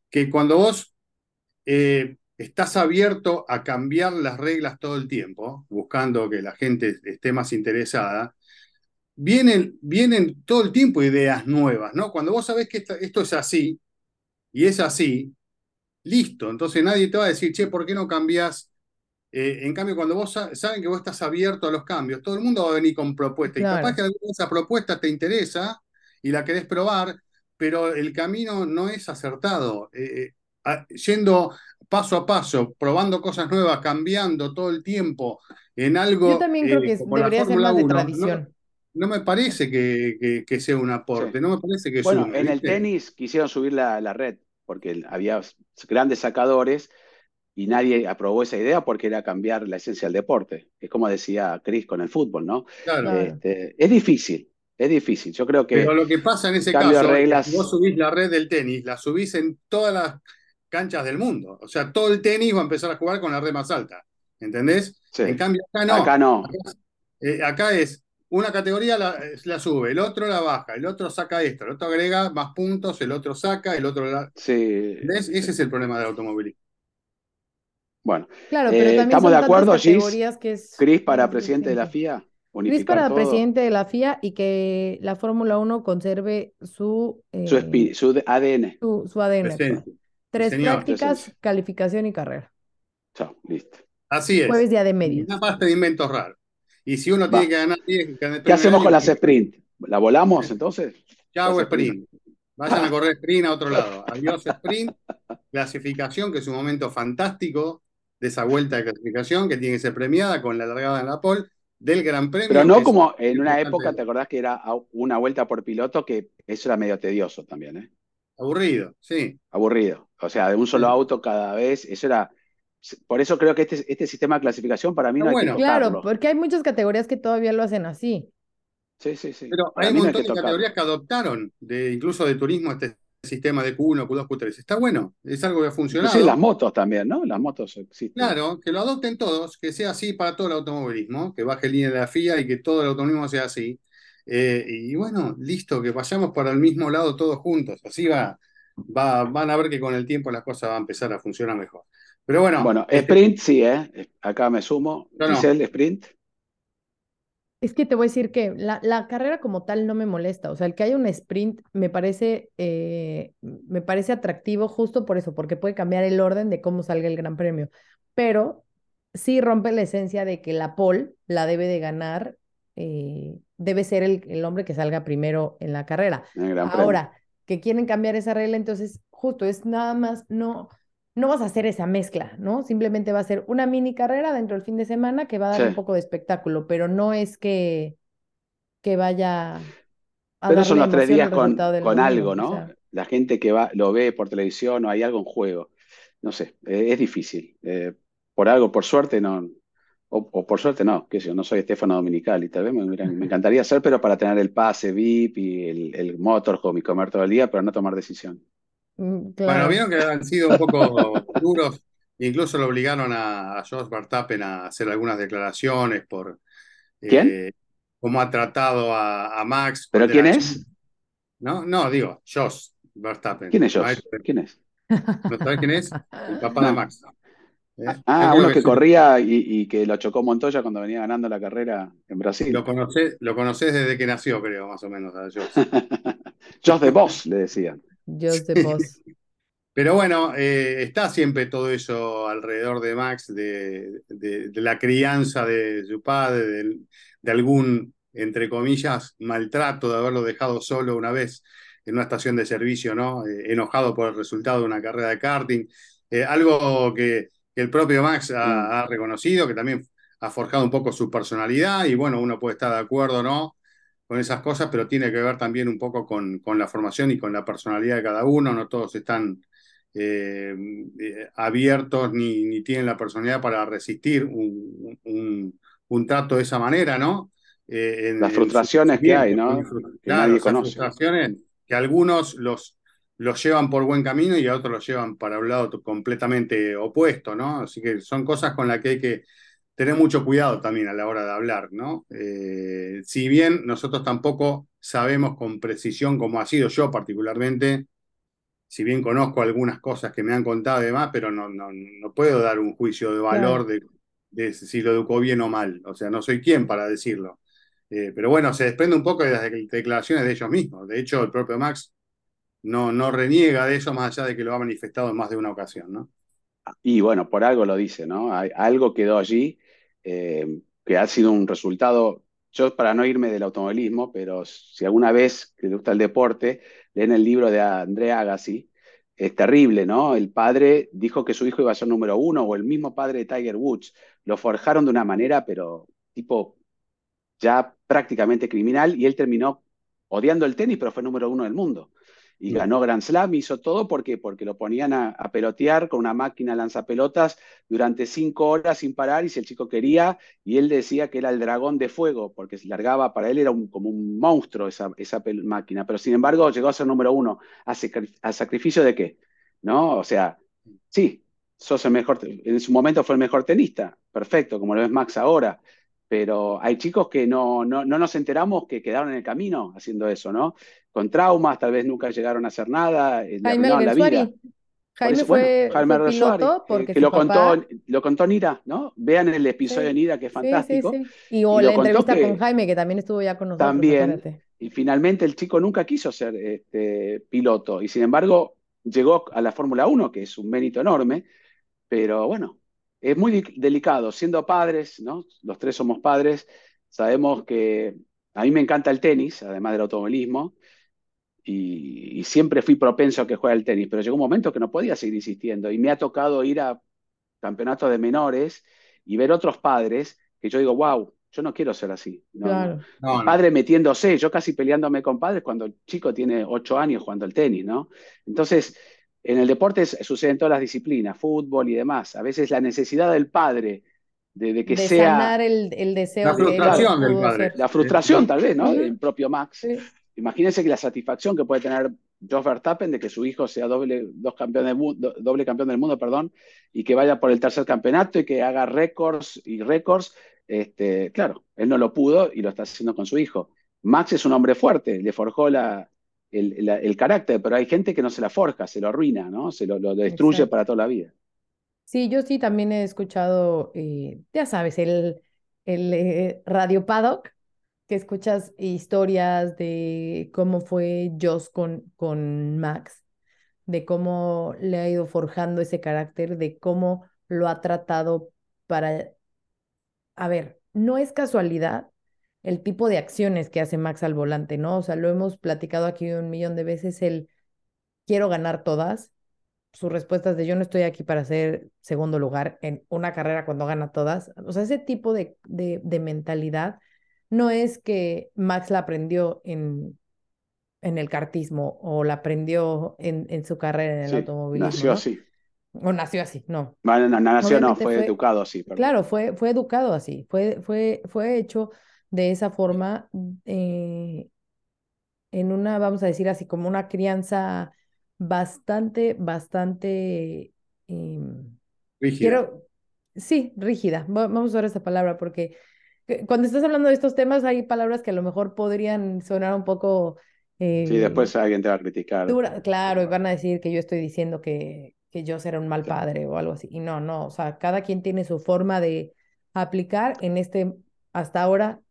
S4: que cuando vos eh, estás abierto a cambiar las reglas todo el tiempo, buscando que la gente esté más interesada, vienen, vienen todo el tiempo ideas nuevas, ¿no? Cuando vos sabés que esta- esto es así, y es así, listo, entonces nadie te va a decir, che, ¿por qué no cambiás? Eh, en cambio, cuando vos sa- saben que vos estás abierto a los cambios, todo el mundo va a venir con propuestas. Y capaz que alguna de esas propuestas te interesa y la querés probar, pero el camino no es acertado. Eh, a- yendo paso a paso, probando cosas nuevas, cambiando todo el tiempo en algo.
S2: Yo también creo
S4: eh,
S2: que debería ser más de
S4: 1, no-
S2: tradición.
S4: No, me parece que, que- que sea un aporte,
S5: Sí.
S4: no me parece que
S5: Bueno,
S4: sume,
S5: en el tenis quisieron subir la, la red, porque había grandes sacadores y nadie aprobó esa idea porque era cambiar la esencia del deporte. Es como decía Chris con el fútbol, ¿no?
S4: Claro.
S5: Este, es difícil, es difícil. Yo creo que
S4: Pero lo que pasa en ese caso,
S5: reglas-
S4: vos subís la red del tenis, la subís en todas las canchas del mundo. O sea, todo el tenis va a empezar a jugar con la red más alta. ¿Entendés?
S5: sí,
S4: En cambio, acá no.
S5: acá no.
S4: Eh, acá es una categoría la, la sube, el otro la baja, el otro saca esto, el otro agrega más puntos, el otro saca, el otro la.
S5: Sí,
S4: ¿Entendés? Ese es el problema del automovilismo.
S5: Bueno.
S2: Claro,
S5: Eh,
S2: pero también
S5: ¿estamos de acuerdo, Gis?
S2: que es
S5: Chris para presidente de la. FIA. Unificar
S2: para
S5: todo.
S2: presidente de la FIA y que la Fórmula 1 conserve su,
S5: Su,
S2: eh,
S5: ADN.
S2: su, su ADN.
S4: Presencia.
S2: Tres
S4: Señor,
S2: prácticas,
S5: presencia.
S2: calificación y carrera.
S5: Chao, listo.
S4: Así es.
S2: Jueves día de medios.
S4: Una pasta de inventos raros. Y si uno
S5: Va.
S4: tiene que ganar, tiene que ganar
S5: ¿Qué hacemos con las sprint? ¿La volamos entonces?
S4: Chau,
S5: Las
S4: sprint. Vayan a correr sprint a otro lado. Adiós, sprint. Clasificación, que es un momento fantástico de esa vuelta de clasificación que tiene que ser premiada con la largada en la pole del Gran Premio.
S5: Pero no como en una época, ¿te acordás que era una vuelta por piloto? Que eso era medio tedioso también, ¿eh?
S4: Aburrido, sí.
S5: Aburrido. O sea, de un solo
S4: Sí.
S5: auto cada vez, eso era. Por eso creo que este, este sistema de clasificación para mí no hay
S4: bueno.
S5: que
S2: Claro, porque hay muchas categorías que todavía lo hacen así.
S5: Sí, sí, sí.
S4: Pero
S5: Para
S4: hay un
S5: no hay
S4: montón de
S5: tocarlo.
S4: categorías que adoptaron, de, incluso de turismo, este sistema de Q1, Q2, Q3. Está bueno, es algo que ha funcionado.
S5: Inclusive las motos también, ¿no? Las motos existen.
S4: Claro, que lo adopten todos, que sea así para todo el automovilismo, que baje línea de la FIA y que todo el automovilismo sea así. Eh, y bueno, listo, que vayamos para el mismo lado todos juntos. Así va, va, van a ver que con el tiempo las cosas van a empezar a funcionar mejor. Pero bueno,
S5: Bueno,
S4: este,
S5: sprint sí, ¿eh? Acá me sumo.
S4: Yo no.
S5: Giselle, sprint.
S2: Es que te voy a decir que la, la carrera como tal no me molesta. O sea, el que haya un sprint me parece, eh, me parece atractivo justo por eso, porque puede cambiar el orden de cómo salga el Gran Premio. Pero sí rompe la esencia de que la pole la debe de ganar, eh, debe ser el, el hombre que salga primero en la carrera. Ahora, que quieren cambiar esa regla, entonces justo es nada más, no, no vas a hacer esa mezcla, ¿no? Simplemente va a ser una mini carrera dentro del fin de semana que va a dar
S5: Sí.
S2: un poco de espectáculo, pero no es que, que vaya a
S5: Pero son los tres días con, con algo,
S2: o
S5: ¿no?
S2: sea,
S5: La gente que va, lo ve por televisión o hay algo en juego. No sé, eh, es difícil. Eh, por algo, por suerte, no. O, o por suerte no, sé yo, no soy Estefano Dominical y tal vez me encantaría ser, pero para tener el pase VIP y el, el motorhome y comer todo el día, pero no tomar decisión.
S2: Mm,
S4: bueno,
S2: claro.
S4: vieron que han sido un poco duros, incluso lo obligaron a, a Jos Verstappen a hacer algunas declaraciones por
S5: ¿Quién?
S4: eh, cómo ha tratado a, a Max.
S5: ¿Pero quién es?
S4: No, no, digo, Jos Verstappen.
S5: ¿Quién es Jos?
S4: Maestro-
S5: ¿Quién es?
S4: ¿No sabés quién es? El papá de. Max. ¿Eh?
S5: Ah,
S4: Yo creo
S5: uno que corría y, y que lo chocó Montoya cuando venía ganando la carrera en Brasil.
S4: Lo conocés, lo conocés desde que nació, creo, más o menos, a Jos.
S5: Jos de Boss, le decían.
S2: Just the boss.
S4: Pero bueno, eh, está siempre todo eso alrededor de Max, de, de- de la crianza de su padre, del- de, algún, entre comillas, maltrato de haberlo dejado solo una vez en una estación de servicio, ¿no? Eh, enojado por el resultado de una carrera de karting. Eh, algo que, que el propio Max
S5: Mm.
S4: ha, ha reconocido, que también ha forjado un poco su personalidad y bueno, uno puede estar de acuerdo no con esas cosas, pero tiene que ver también un poco con, con la formación y con la personalidad de cada uno, no todos están eh, eh, abiertos ni, ni tienen la personalidad para resistir un, un- un trato de esa manera, ¿no? Eh, en-
S5: Las
S4: en su
S5: frustraciones que hay, ¿no? Que nadie conoce.
S4: frustraciones que algunos los, los llevan por buen camino y a otros los llevan para un lado completamente opuesto, ¿no? Así que son cosas con las que hay que tener mucho cuidado también a la hora de hablar, ¿no? Eh, si bien nosotros tampoco sabemos con precisión cómo ha sido yo particularmente, si bien conozco algunas cosas que me han contado y demás, pero no, no, no puedo dar un juicio de valor de, de si lo educó bien o mal. O sea, no soy quien para decirlo. Eh, pero bueno, se desprende un poco de las de- declaraciones de ellos mismos. De hecho, el propio Max no, no reniega de eso más allá de que lo ha manifestado en más de una ocasión, ¿no?
S5: Y bueno, por algo lo dice, ¿no? Hay, algo quedó allí eh, que ha sido un resultado. Yo, para no irme del automovilismo, pero si alguna vez que le gusta el deporte, leen el libro de André Agassi, es terrible, ¿no? El padre dijo que su hijo iba a ser número uno, o el mismo padre de Tiger Woods. Lo forjaron de una manera, pero tipo ya prácticamente criminal, y él terminó odiando el tenis, pero fue número uno del mundo. Y ganó Grand Slam, hizo todo porque, porque lo ponían a, a pelotear con una máquina lanzapelotas durante cinco horas sin parar, y si el chico quería, y él decía que era el dragón de fuego, porque se largaba, para él era un- como un monstruo esa, esa máquina, pero sin embargo llegó a ser número uno. ¿A, sacri- a sacrificio de qué? ¿No? O sea, sí, sos el mejor, en su momento fue el mejor tenista, perfecto, como lo ves Max ahora, pero hay chicos que no, no, no nos enteramos que quedaron en el camino haciendo eso, ¿no? Con traumas, tal vez nunca llegaron a hacer nada, eh,
S2: Jaime
S5: la vida.
S2: Jaime
S5: eso, bueno,
S2: fue,
S5: Jaime
S2: piloto
S5: que,
S2: porque
S5: que lo
S2: papá...
S5: contó, lo contó Nira, ¿no? Vean el episodio de Nira, que es
S2: sí, sí,
S5: fantástico.
S2: sí. Y o
S5: Y
S2: la entrevista con Jaime, que también estuvo ya con nosotros,
S5: también, y finalmente el chico nunca quiso ser este, piloto, y sin embargo llegó a la Fórmula 1, que es un mérito enorme, pero bueno, es muy delicado, siendo padres, ¿no? Los tres somos padres, sabemos que a mí me encanta el tenis, además del automovilismo, y, y siempre fui propenso a que juegue al tenis, pero llegó un momento que no podía seguir insistiendo, y me ha tocado ir a campeonatos de menores y ver otros padres que yo digo, wow, yo no quiero ser así. No, no.
S2: Claro.
S4: No,
S5: El
S4: no.
S5: padre metiéndose, yo casi peleándome con padres cuando el chico tiene ocho años jugando al tenis, ¿no? Entonces, en el deporte sucede en todas las disciplinas, fútbol y demás. A veces la necesidad del padre de, de que
S2: De
S5: sea
S2: sanar el, el deseo
S4: La
S2: él
S4: frustración del
S2: pudo
S4: padre.
S5: la frustración, tal vez, ¿no? El propio Max.
S2: Sí.
S5: Imagínense que la satisfacción que puede tener Jos Verstappen de que su hijo sea doble, dos campeón del mundo, doble campeón del mundo, perdón, y que vaya por el tercer campeonato y que haga récords y récords. Este, claro, él no lo pudo y lo está haciendo con su hijo. Max es un hombre fuerte, le forjó la, el, la- el carácter, pero hay gente que no se la forja, se lo arruina, ¿no? Se lo, lo destruye
S2: Exacto.
S5: para toda la vida.
S2: Sí, yo sí también he escuchado, eh, ya sabes, el, el eh, Radio Paddock, que escuchas historias de cómo fue Joss con, con Max, de cómo le ha ido forjando ese carácter, de cómo lo ha tratado para... A ver, no es casualidad el tipo de acciones que hace Max al volante, ¿no? O sea, lo hemos platicado aquí un millón de veces, el quiero ganar todas sus respuestas de yo no estoy aquí para ser segundo lugar en una carrera cuando gana todas. O sea, ese tipo de, de, de mentalidad no es que Max la aprendió en, en el kartismo o la aprendió en, en su carrera en el
S5: Sí,
S2: automovilismo,
S5: nació
S2: ¿no?
S5: así.
S2: O nació así, no.
S5: No, nació no, fue
S2: fue-
S5: educado así, perdón.
S2: Claro, fue, fue educado así, fue, fue, fue hecho de esa forma, eh, en una, vamos a decir así, como una crianza bastante, bastante, em,
S4: Rígida.
S2: quiero, sí, rígida, va- vamos a usar esa palabra, porque eh, cuando estás hablando de estos temas hay palabras que a lo mejor podrían sonar un poco
S5: Sí, después alguien te va a criticar.
S2: dura, claro, y van a decir que yo estoy diciendo que, que yo seré un mal padre o algo así. Y no, no, o sea, cada quien tiene su forma de aplicar en este, hasta ahora,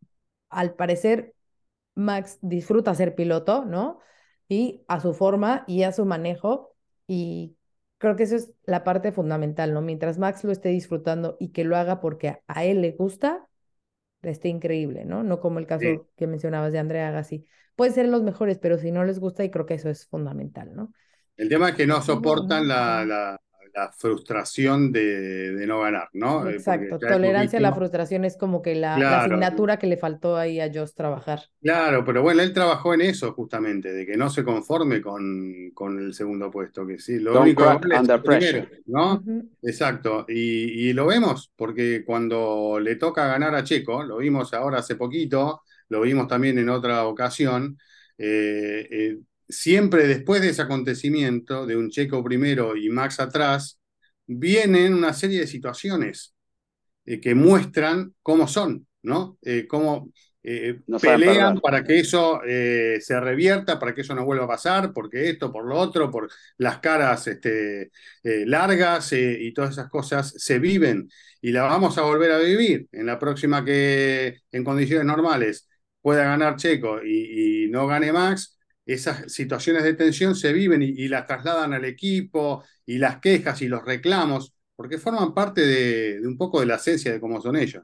S2: al parecer, Max disfruta ser piloto, ¿no? Y a su forma y a su manejo. Y creo que eso es la parte fundamental, ¿no? Mientras Max lo esté disfrutando y que lo haga porque a, él le gusta, esté increíble, ¿no? No como el caso
S4: Sí.
S2: que mencionabas de Andrea Agassi. Pueden ser los mejores, pero si no les gusta, y creo que eso es fundamental, ¿no?
S4: El tema es que no soportan la- la frustración de, de no ganar, ¿no? Eh,
S2: Exacto. Tolerancia a la frustración es como que la, la asignatura que le faltó ahí a Joss trabajar.
S4: Claro, pero bueno, él trabajó en eso justamente, de que no se conforme con, con el segundo puesto, que sí, lo
S5: Don't
S4: único es
S5: under
S4: primero,
S5: pressure.
S4: ¿no?
S2: Ujú.
S4: Exacto, y, y lo vemos, porque cuando le toca ganar a Checo, lo vimos ahora hace poquito, lo vimos también en otra ocasión, eh, eh, siempre después de ese acontecimiento, de un Checo primero y Max atrás, vienen una serie de situaciones eh, que muestran cómo son, ¿no? Eh, cómo eh,
S5: No
S4: pelean para que eso eh, se revierta, para que eso no vuelva a pasar, porque esto, por lo otro, por las caras este, largas y todas esas cosas se viven y la vamos a volver a vivir en la próxima que en condiciones normales pueda ganar Checo y, y no gane Max. Esas situaciones de tensión se viven y, y las trasladan al equipo y las quejas y los reclamos, porque forman parte de, de un poco de la esencia de cómo son ellos.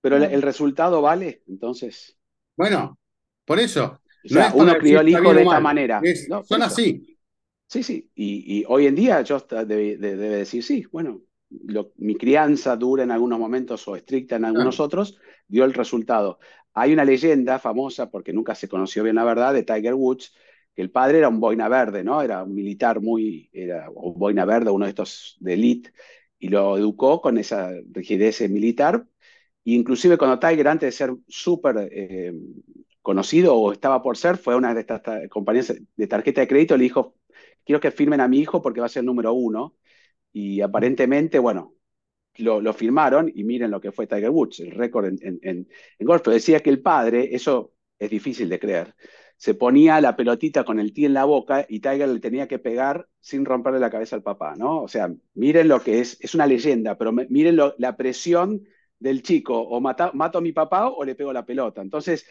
S5: Pero el, resultado vale, entonces.
S4: Bueno, por eso.
S5: O
S4: no es
S5: uno crió al hijo de esta manera.
S4: es-
S5: No,
S4: son
S5: eso.
S4: así.
S5: Sí, sí. Y, y hoy en día yo debe, de- debe decir, sí, bueno, lo- mi crianza dura en algunos momentos o estricta en algunos
S4: Claro.
S5: otros, dio el resultado. Hay una leyenda famosa, porque nunca se conoció bien la verdad, de Tiger Woods, que el padre era un boina verde, ¿no? Era un militar muy, era un boina verde, uno de estos de elite, y lo educó con esa rigidez militar. E inclusive cuando Tiger, antes de ser súper eh, conocido o estaba por ser, fue una de estas ta- compañías de tarjeta de crédito, le dijo, quiero que firmen a mi hijo porque va a ser número uno. Y aparentemente, bueno, lo, lo firmaron y miren lo que fue Tiger Woods, el récord en, en, golf. Pero decía que el padre, eso es difícil de creer, se ponía la pelotita con el tee en la boca y Tiger le tenía que pegar sin romperle la cabeza al papá, ¿no? O sea, miren lo que es, es una leyenda, pero miren la presión del chico, o mato a mi papá o le pego la pelota. Entonces,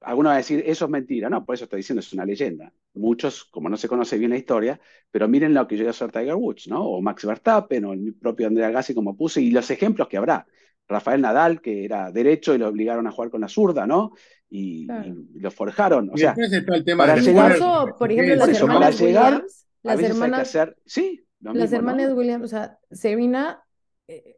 S5: alguno va a decir, eso es mentira. No, por eso estoy diciendo, es una leyenda. Muchos, como no se conoce bien la historia, pero miren lo que llegó a ser Tiger Woods, ¿no? O Max Verstappen, o el propio Andrea Gassi, como puse, y los ejemplos que habrá. Rafael Nadal, que era derecho y lo obligaron a jugar con la zurda, ¿no? Y, lo forjaron. O sea,
S4: el tema
S2: para
S4: llegar,
S2: por ejemplo, las hermanas Williams,
S5: las hermanas, sí,
S2: las hermanas Williams, o sea, Serena eh,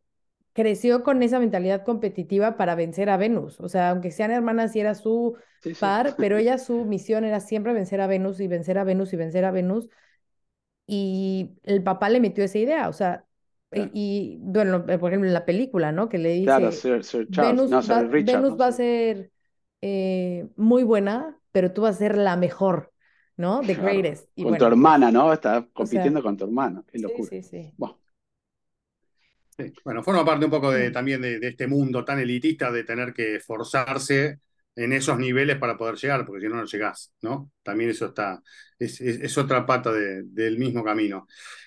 S2: creció con esa mentalidad competitiva para vencer a Venus. O sea, aunque sean hermanas y era su par, pero ella su misión era siempre vencer a Venus y vencer a Venus y vencer a Venus. Y el papá le metió esa idea, o sea, y, bueno, eh, por ejemplo, en la película, ¿no? Que le dice,
S5: claro, Sir,
S2: Venus,
S5: no,
S2: va,
S5: Richard,
S2: Venus va a ser eh, muy buena, pero tú vas a ser la mejor, ¿no? The greatest.
S5: con tu hermana, ¿no? Estás compitiendo con tu hermana, qué locura.
S2: Sí, sí, sí.
S5: Bueno.
S4: Bueno, forma parte un poco de,
S2: Mm.
S4: también de, este mundo tan elitista de tener que esforzarse en esos niveles para poder llegar, porque si no, no llegás, ¿no? También eso está, es, es, otra pata de, del mismo camino.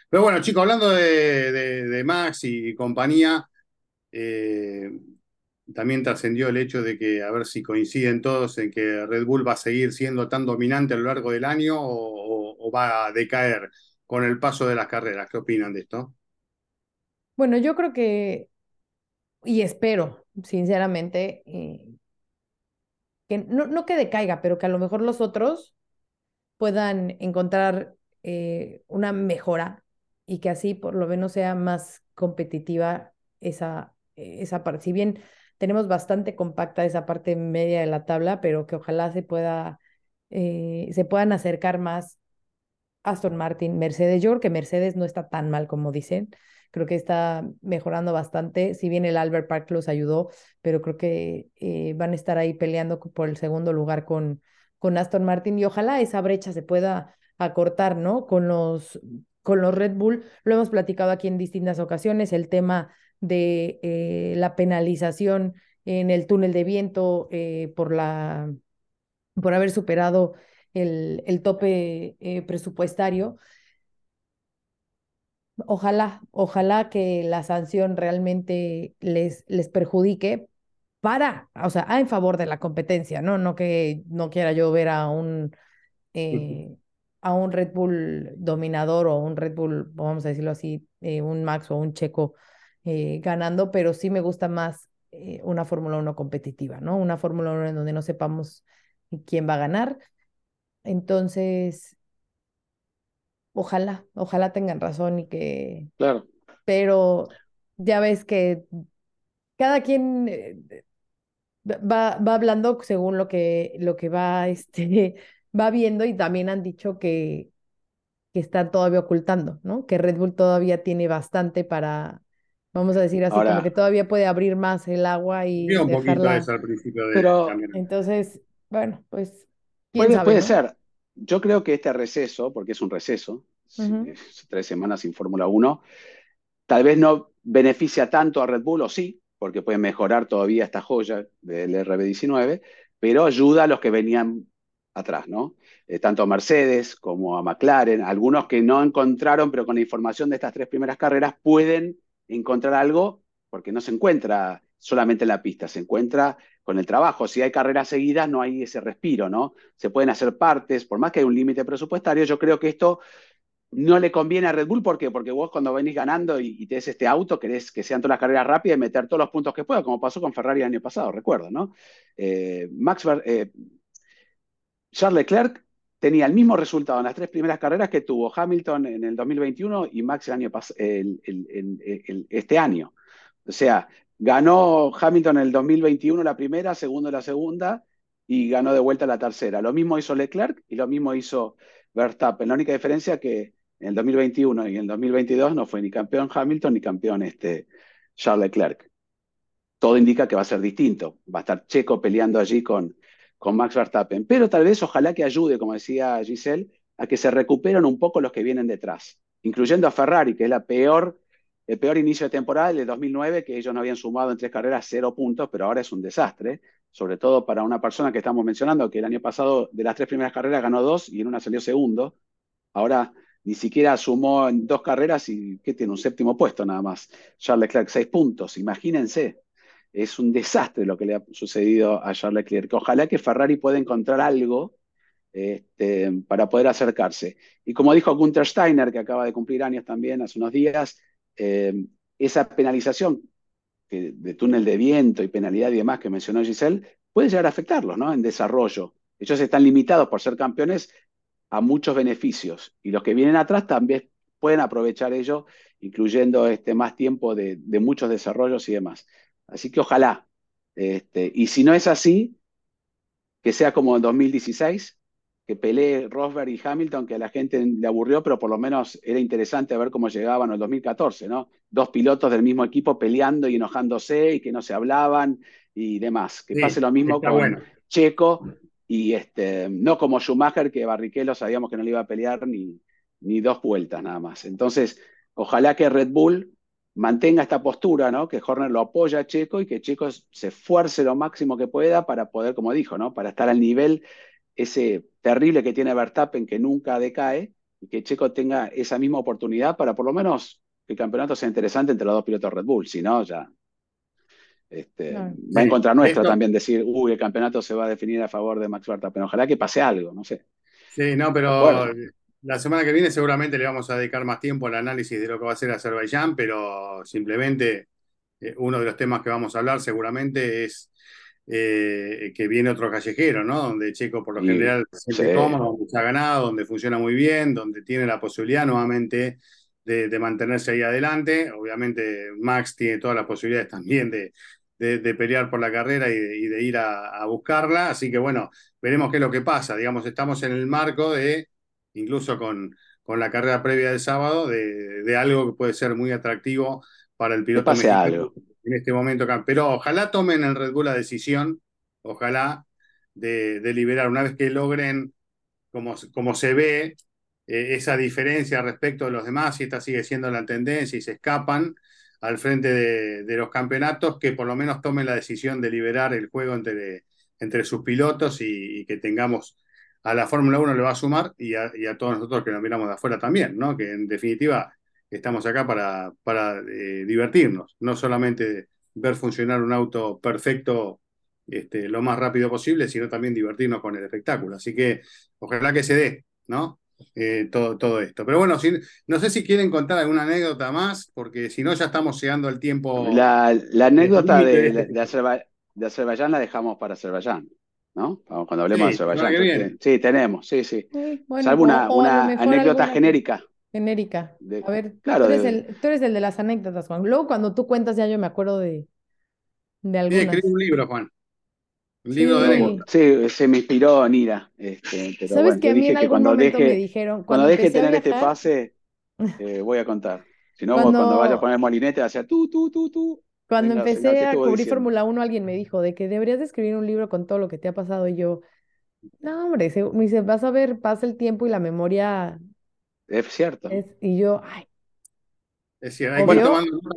S4: Pero bueno, chicos, hablando de, de Max y, compañía, eh, también trascendió el hecho de que, a ver si coinciden todos en que Red Bull va a seguir siendo tan dominante a lo largo del año o, o va a decaer con el paso de las carreras. ¿Qué opinan de esto?
S2: Bueno, yo creo que, y espero, sinceramente, eh, que no, no que decaiga, pero que a lo mejor los otros puedan encontrar eh, una mejora y que así por lo menos sea más competitiva esa, esa parte. Si bien tenemos bastante compacta esa parte media de la tabla, pero que ojalá se pueda, eh, se puedan acercar más Aston Martin, Mercedes. Yo creo que Mercedes no está tan mal como dicen creo que está mejorando bastante. Si bien el Albert Park los ayudó, pero creo que eh, van a estar ahí peleando por el segundo lugar con, con Aston Martin y ojalá esa brecha se pueda acortar, ¿no? Con los, con los Red Bull. Lo hemos platicado aquí en distintas ocasiones, el tema de eh, la penalización en el túnel de viento eh, por, la, por haber superado el, el tope presupuestario ojalá, ojalá que la sanción realmente les, les perjudique para, o sea, en favor de la competencia, ¿no? No que no quiera yo ver a un, eh, a un Red Bull dominador o un Red Bull, vamos a decirlo así, eh, un Max o un Checo eh, ganando, pero sí me gusta más una Fórmula 1 competitiva, ¿no? Una Fórmula 1 en donde no sepamos quién va a ganar. Entonces, ojalá, ojalá tengan razón y que...
S5: Claro.
S2: Pero ya ves que cada quien eh, va, va hablando según lo que, lo que va, este, va viendo y también han dicho que, que están todavía ocultando, ¿no? Que Red Bull todavía tiene bastante para, vamos a decir así, como que todavía puede abrir más el agua y
S4: un
S2: dejarla...
S4: Eso al principio de
S5: Pero,
S2: entonces, bueno, pues...
S5: Puede,
S2: sabe,
S5: puede
S2: ¿no?
S5: ser. Yo creo que este receso, porque es un receso,
S2: Uh -huh.
S5: tres semanas sin Fórmula 1, tal vez no beneficia tanto a Red Bull, o sí, porque puede mejorar todavía esta joya del RB19, pero ayuda a los que venían atrás, ¿no? Eh, tanto a Mercedes como a McLaren, algunos que no encontraron, pero con la información de estas tres primeras carreras pueden encontrar algo, porque no se encuentra solamente en la pista, se encuentra con el trabajo. Si hay carreras seguidas, no hay ese respiro, ¿no? Se pueden hacer partes, por más que hay un límite presupuestario, yo creo que esto no le conviene a Red Bull, ¿por qué? Porque vos cuando venís ganando y, y te des este auto, querés que sean todas las carreras rápidas y meter todos los puntos que puedas, como pasó con Ferrari el año pasado, recuerdo, ¿no? Eh, Max, eh, Charles Leclerc tenía el mismo resultado en las tres primeras carreras que tuvo Hamilton en el 2021 y Max el año este año. O sea, ganó Hamilton en el 2021 la primera, segundo la segunda y ganó de vuelta la tercera. Lo mismo hizo Leclerc y lo mismo hizo Verstappen. La única diferencia que en el 2021 y en el 2022 no fue ni campeón Hamilton ni campeón este Charles Leclerc. Todo indica que va a ser distinto. Va a estar Checo peleando allí con, con Max Verstappen. Pero tal vez ojalá que ayude, como decía Giselle, a que se recuperen un poco los que vienen detrás, incluyendo a Ferrari, que es la peor el peor inicio de temporada, el de 2009, que ellos no habían sumado en tres carreras cero puntos, pero ahora es un desastre, sobre todo para una persona que estamos mencionando, que el año pasado de las tres primeras carreras ganó dos y en una salió segundo. Ahora ni siquiera sumó en dos carreras y que tiene un séptimo puesto nada más. Charles Leclerc, seis puntos, imagínense. Es un desastre lo que le ha sucedido a Charles Leclerc. Ojalá que Ferrari pueda encontrar algo este, para poder acercarse. Y como dijo Gunther Steiner, que acaba de cumplir años también hace unos días, eh, esa penalización de túnel de viento y penalidad y demás que mencionó Giselle puede llegar a afectarlos ¿no? en desarrollo. Ellos están limitados por ser campeones a muchos beneficios y los que vienen atrás también pueden aprovechar ello, incluyendo este, más tiempo de, de muchos desarrollos y demás. Así que ojalá. Este, y si no es así, que sea como en 2016, que pelee Rosberg y Hamilton, que a la gente le aburrió, pero por lo menos era interesante ver cómo llegaban en el 2014, ¿no? Dos pilotos del mismo equipo peleando y enojándose y que no se hablaban y demás. Que
S4: Sí,
S5: pase lo mismo con
S4: bueno.
S5: Checo y este, no como Schumacher, que Barrichello sabíamos que no le iba a pelear ni, ni dos vueltas nada más. Entonces, ojalá que Red Bull mantenga esta postura, ¿no? Que Horner lo apoya a Checo y que Checo se esfuerce lo máximo que pueda para poder, como dijo, ¿no? Para estar al nivel ese terrible que tiene Verstappen que nunca decae y que Checo tenga esa misma oportunidad para por lo menos que el campeonato sea interesante entre los dos pilotos Red Bull, si no, ya este,
S2: Claro.
S5: va en contra nuestra
S4: esto-
S5: también decir, uy, el campeonato se va a definir a favor de Max Verstappen. Ojalá que pase algo, no sé.
S4: Sí, no, pero
S5: Bueno.
S4: la semana que viene seguramente le vamos a dedicar más tiempo al análisis de lo que va a ser Azerbaiyán, pero simplemente eh, uno de los temas que vamos a hablar seguramente es eh, que viene otro callejero, ¿no? Donde Checo por lo general se siente
S5: sí.
S4: cómodo, donde se ha ganado, donde funciona muy bien, donde tiene la posibilidad nuevamente de, de mantenerse ahí adelante. Obviamente Max tiene todas las posibilidades también de, de- de pelear por la carrera y de, y de ir a, a buscarla. Así que bueno, veremos qué es lo que pasa. Digamos, estamos en el marco de, incluso con, con la carrera previa del sábado, de, algo que puede ser muy atractivo para el piloto
S5: pase
S4: mexicano
S5: algo.
S4: En este momento. Pero ojalá tomen en Red Bull la decisión, ojalá, de, de liberar, una vez que logren, como, como se ve, eh, esa diferencia respecto de los demás, si esta sigue siendo la tendencia y se escapan al frente de, de los campeonatos, que por lo menos tomen la decisión de liberar el juego entre, entre sus pilotos y, y que tengamos a la Fórmula 1 le va a sumar y a, y a todos nosotros que nos miramos de afuera también, ¿no? Que en definitiva estamos acá para, para eh, divertirnos, no solamente ver funcionar un auto perfecto este, lo más rápido posible, sino también divertirnos con el espectáculo. Así que ojalá que se dé, ¿no? Eh, todo, todo esto. Pero bueno, si- no sé si quieren contar alguna anécdota más, porque si no ya estamos llegando al tiempo.
S5: La, la anécdota de,
S4: de
S5: de, de Azerba- de Azerbaiyán la dejamos para Azerbaiyán, ¿no? Cuando hablemos de
S4: Sí,
S5: Azerbaiyán. Sí, tenemos, sí, sí.
S2: Sí, bueno,
S5: Salvo una, anécdota
S2: alguna
S5: genérica.
S2: Genérica.
S5: De-
S2: A ver,
S5: claro,
S2: tú eres
S5: de-
S2: el, tú eres el de las anécdotas, Juan. Luego cuando tú cuentas ya yo me acuerdo de, de
S4: Sí,
S2: algunas.
S4: escribí un libro, Juan. Un libro de
S2: Sí.
S4: anécdotas.
S5: Sí, se me inspiró Nira. Este, pero
S2: ¿Sabes
S5: bueno,
S2: que a mí en algún
S5: cuando
S2: momento me dijeron,
S5: cuando
S2: cuando
S5: deje de tener este pase, eh, voy a contar. Si no,
S2: Cuando-
S5: cuando vaya a poner molinete, va a ser tú, tú, tú, tú.
S2: Cuando
S5: Venga,
S2: empecé
S5: señor, ¿qué
S2: a cubrir? Fórmula 1, alguien me dijo de que deberías de escribir un libro con todo lo que te ha pasado. Y yo, no, hombre, se- me dice, vas a ver, pasa el tiempo y la memoria
S5: Es cierto.
S2: es. Y yo, ay,
S4: Es decir, hay que
S2: Obvio-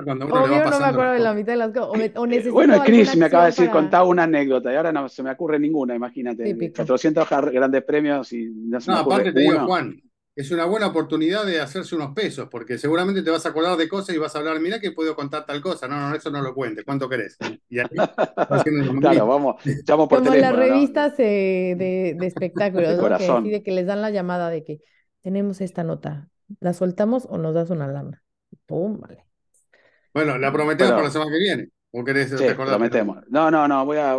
S4: cuando uno le va
S2: obvio no me acuerdo de
S4: las
S2: la mitad de las cosas. O, me- o
S5: Eh,
S2: necesito
S5: Bueno, Chris me acaba de decir,
S2: para-
S5: contá una anécdota y ahora no se me ocurre ninguna, imagínate.
S2: Típico.
S5: 400 jar- grandes premios y no se
S4: No,
S5: me ocurre
S4: aparte te digo,
S5: uno.
S4: Juan, es una buena oportunidad de hacerse unos pesos, porque seguramente te vas a acordar de cosas y vas a hablar, mirá que puedo contar tal cosa. No, no, eso no lo cuentes. ¿Cuánto querés? Y ahí
S5: Claro, vamos, llamo por
S2: Como
S5: teléfono,
S2: las
S5: ¿no?
S2: revistas eh, de, de espectáculos,
S5: De
S2: ¿no? Que
S5: corazón.
S2: así de que les dan la llamada de que tenemos esta nota, ¿la soltamos o nos das una lana? Pum, vale.
S4: Bueno, la prometemos para la semana que viene. ¿O querés
S5: Sí, prometemos. No, no, no, voy a,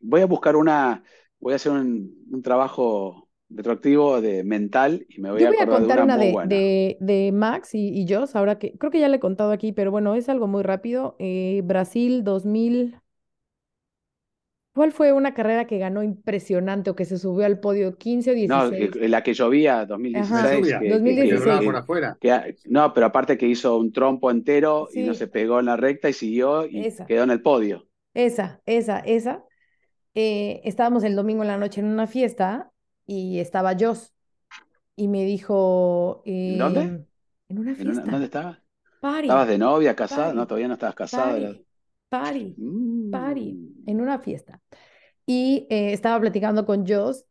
S5: voy a buscar una, voy a hacer un, un trabajo retroactivo de mental y me voy
S2: Yo
S5: a
S2: voy a
S5: de
S2: contar
S5: una
S2: de,
S5: buena.
S2: de, de Max y, y Joss, ahora que creo que ya le he contado aquí, pero bueno, es algo muy rápido. Eh, Brasil 2000. ¿Cuál fue una carrera que ganó impresionante o que se subió al podio 15 o
S5: No,
S2: 16?
S5: eh, la que llovía,
S2: Ajá.
S5: 2016,
S4: Lluvia,
S5: que, que-
S2: 2016.
S4: Que hablaba
S5: que-
S4: por afuera.
S5: que- no, pero aparte que hizo un trompo entero y no se pegó en la recta y siguió y
S2: Esa.
S5: quedó en el podio.
S2: Esa, esa, esa. Eh, estábamos el domingo en la noche en una fiesta y estaba Joss y me dijo,
S5: ¿En dónde?
S2: en una
S5: ¿En una-
S2: fiesta.
S5: ¿Dónde estaba?
S2: Party,
S5: ¿Estabas de novia, casada?
S2: party,
S5: No, todavía no estabas casada.
S2: party, party, party,
S5: Mm.
S2: en una fiesta. Y eh, estaba platicando con Joss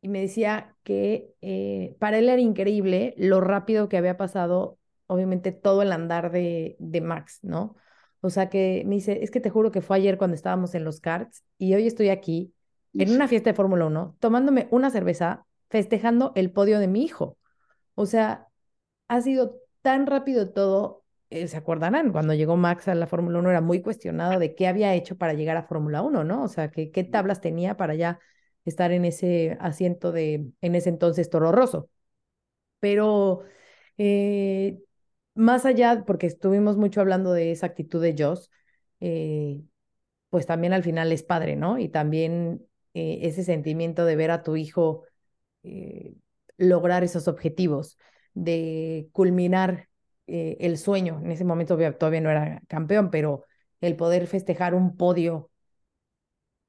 S2: y me decía que eh, para él era increíble lo rápido que había pasado, obviamente, todo el andar de, de Max, ¿no? O sea que me dice, es que te juro que fue ayer cuando estábamos en los karts y hoy estoy aquí en una fiesta de Fórmula 1, tomándome una cerveza, festejando el podio de mi hijo. O sea, ha sido tan rápido todo. Eh, ¿se acordarán? Cuando llegó Max a la Fórmula 1 era muy cuestionado de qué había hecho para llegar a Fórmula 1, ¿no? O sea, que, qué tablas tenía para ya estar en ese asiento de, en ese entonces Toro Rosso. Pero eh, más allá, porque estuvimos mucho hablando de esa actitud de Joss, eh, pues también al final es padre, ¿no? Y también eh, ese sentimiento de ver a tu hijo lograr esos objetivos, de culminar eh, el sueño. En ese momento todavía no era campeón, pero el poder festejar un podio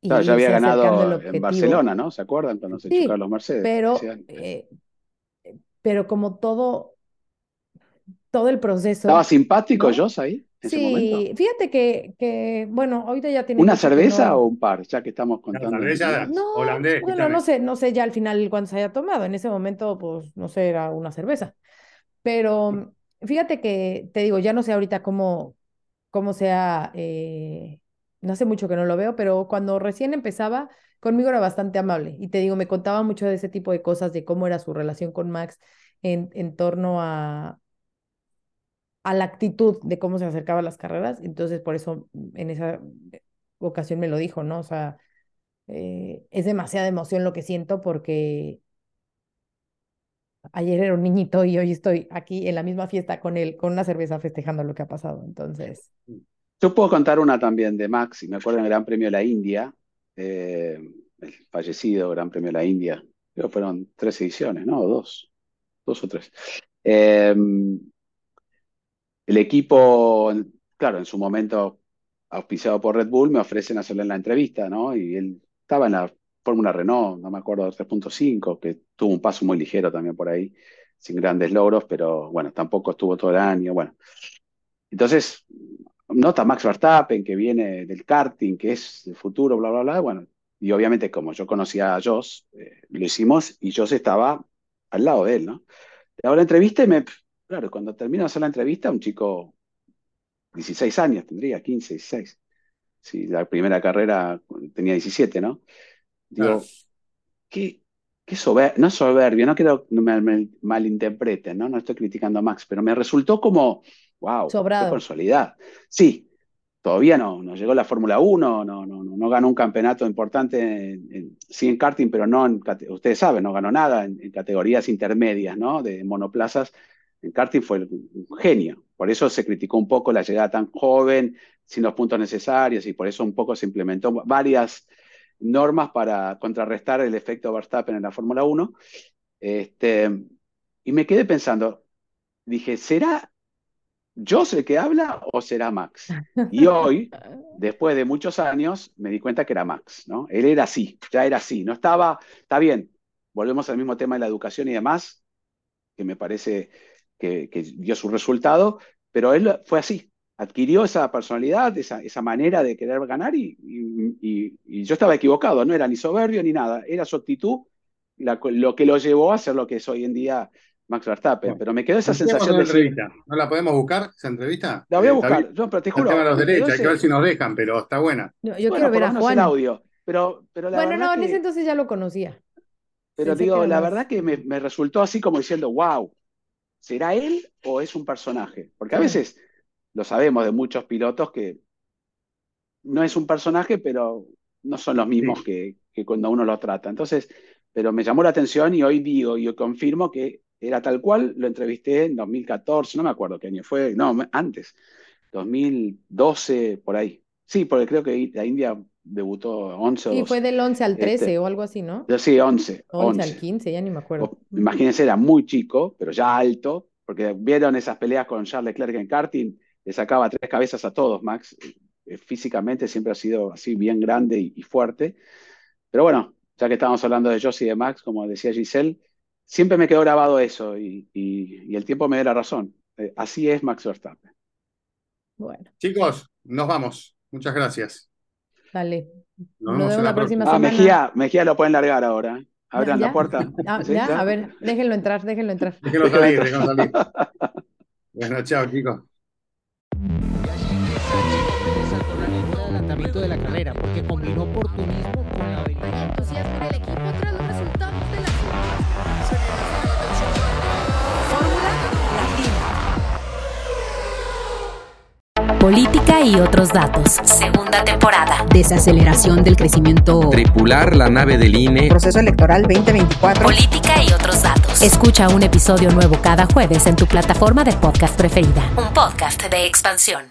S2: y
S5: Claro, ya había ganado en. Barcelona, ¿no? ¿Se acuerdan cuando se
S2: Sí,
S5: chocaron los Mercedes?
S2: pero, eh, pero como todo, todo el proceso.
S5: ¿Estaba simpático
S2: ¿no?
S5: Joss ahí, en ese momento?
S2: Sí, fíjate que, que, bueno, ahorita ya tiene
S5: ¿Una cerveza
S2: no-
S5: o un par? Ya que estamos contando.
S4: cerveza,
S2: No,
S4: holandés,
S2: bueno, no sé, no sé ya al final cuánto se haya tomado. En ese momento, pues, no sé, era una cerveza. Pero fíjate que, te digo, ya no sé ahorita cómo, cómo sea, eh, no hace mucho que no lo veo, pero cuando recién empezaba, conmigo era bastante amable. Y te digo, me contaba mucho de ese tipo de cosas, de cómo era su relación con Max en, en torno a, a la actitud de cómo se acercaba a las carreras. Entonces, por eso en esa ocasión me lo dijo, ¿no? O sea, eh, es demasiada emoción lo que siento porque ayer era un niñito y hoy estoy aquí en la misma fiesta con él, con una cerveza festejando lo que ha pasado. Entonces,
S5: Yo puedo contar una también de Max, y me acuerdo en el Gran Premio de la India, eh, el fallecido Gran Premio de la India, creo fueron tres ediciones, ¿no? Dos, dos o tres. Eh, el equipo, claro, en su momento auspiciado por Red Bull, me ofrecen hacerle la entrevista, ¿no? Y él estaba en la Fórmula Renault, no me acuerdo, 3.5, que tuvo un paso muy ligero también por ahí, sin grandes logros, pero bueno, tampoco estuvo todo el año, bueno. Entonces, nota Max Verstappen, que viene del karting, que es el futuro, bla, bla, bla, bueno, y obviamente como yo conocía a Joss, eh, lo hicimos y Joss estaba al lado de él, ¿no? Le hago la entrevista y me, claro, cuando termino de hacer la entrevista, un chico, 16 años tendría, 15, 16, sí, la primera carrera tenía 17, ¿no? Digo,
S4: Claro.
S5: qué, qué soberbio, no soberbio, no quiero que me, me malinterpreten, ¿no? No estoy criticando a Max, pero me resultó como, wow, qué
S2: Sobrado.
S5: personalidad. Sí, todavía no, no llegó la Fórmula 1, no, no, no, no ganó un campeonato importante, en, en- sí en karting, pero no en, ustedes saben, no ganó nada en, en categorías intermedias, ¿no? De monoplazas. En karting fue un genio. Por eso se criticó un poco la llegada tan joven, sin los puntos necesarios, y por eso un poco se implementó varias normas para contrarrestar el efecto Verstappen en la Fórmula 1. Este, y me quedé pensando, dije, ¿será yo el que habla o será Max? Y hoy, después de muchos años, me di cuenta que era Max, ¿no? Él era así, ya era así, no estaba, está bien, volvemos al mismo tema de la educación y demás, que me parece que, que dio su resultado, pero él fue así, adquirió esa personalidad, esa, esa manera de querer ganar y, y- y- y yo estaba equivocado, no era ni soberbio ni nada, era su actitud la- lo que lo llevó a ser lo que es hoy en día Max Verstappen,
S4: Bueno,
S5: pero me quedó esa sensación de
S4: entrevista. ¿No la podemos buscar, esa entrevista?
S5: la voy a
S4: Eh,
S5: buscar, no, pero te
S4: El
S5: juro,
S4: tema de los
S5: me quedó
S4: derechos, hay que ver si nos dejan, pero está buena.
S2: yo, yo
S5: bueno,
S2: quiero ver a
S5: el
S2: Juan.
S5: audio, pero, pero la
S2: Bueno, no, en
S5: que-
S2: ese entonces ya lo conocía.
S5: Pero
S2: Pensé
S5: digo, la
S2: más-
S5: verdad que me, me resultó así como diciendo, wow, ¿será él o es un personaje? Porque a veces lo sabemos de muchos pilotos que no es un personaje, pero no son los mismos
S4: Sí.
S5: que, que cuando uno lo trata. Entonces, pero me llamó la atención y hoy digo, y confirmo que era tal cual, lo entrevisté en 2014, no me acuerdo qué año fue, no, antes, 2012, por ahí. Sí, porque creo que la India debutó 11 o
S2: Sí,
S5: 12.
S2: fue del 11 al 13
S5: Este,
S2: o algo así, ¿no?
S5: Sí, 11,
S2: 11 al
S5: 11.
S2: 15, ya ni me acuerdo.
S5: O- imagínense, era muy chico, pero ya alto, porque vieron esas peleas con Charles Leclerc en karting, le sacaba tres cabezas a todos, Max. Eh, Físicamente siempre ha sido así bien grande y, y fuerte. Pero bueno, ya que estamos hablando de Joss y de Max, como decía Giselle, siempre me quedó grabado eso y, y- y el tiempo me dio la razón. Eh, así es Max Verstappen.
S2: Bueno,
S4: Chicos, nos vamos. Muchas gracias.
S2: dale.
S4: Nos
S2: Nos
S4: vemos en
S2: la
S4: la
S2: próxima
S5: Ah,
S2: semana.
S5: Mejía, Mejía lo pueden largar ahora. Abran
S2: ¿Ya?
S5: la puerta.
S2: Ah,
S5: ¿Sí?
S2: ya,
S5: ¿Ya?
S2: a ver, déjenlo entrar, déjenlo entrar.
S4: Déjenlo salir, déjenlo salir. Bueno, chao, chicos.
S1: La lengua de adelantamiento de la carrera porque combinó oportunismo con la habilidad.
S6: entusiasmo en el equipo tras los resultados de las
S3: Fórmula Latina. Política y otros datos. Segunda temporada.
S7: desaceleración del crecimiento,
S8: tripular la nave del INE,
S9: proceso electoral 2024.
S3: Política y otros datos. Escucha un episodio nuevo cada jueves en tu plataforma de podcast preferida. Un podcast de expansión.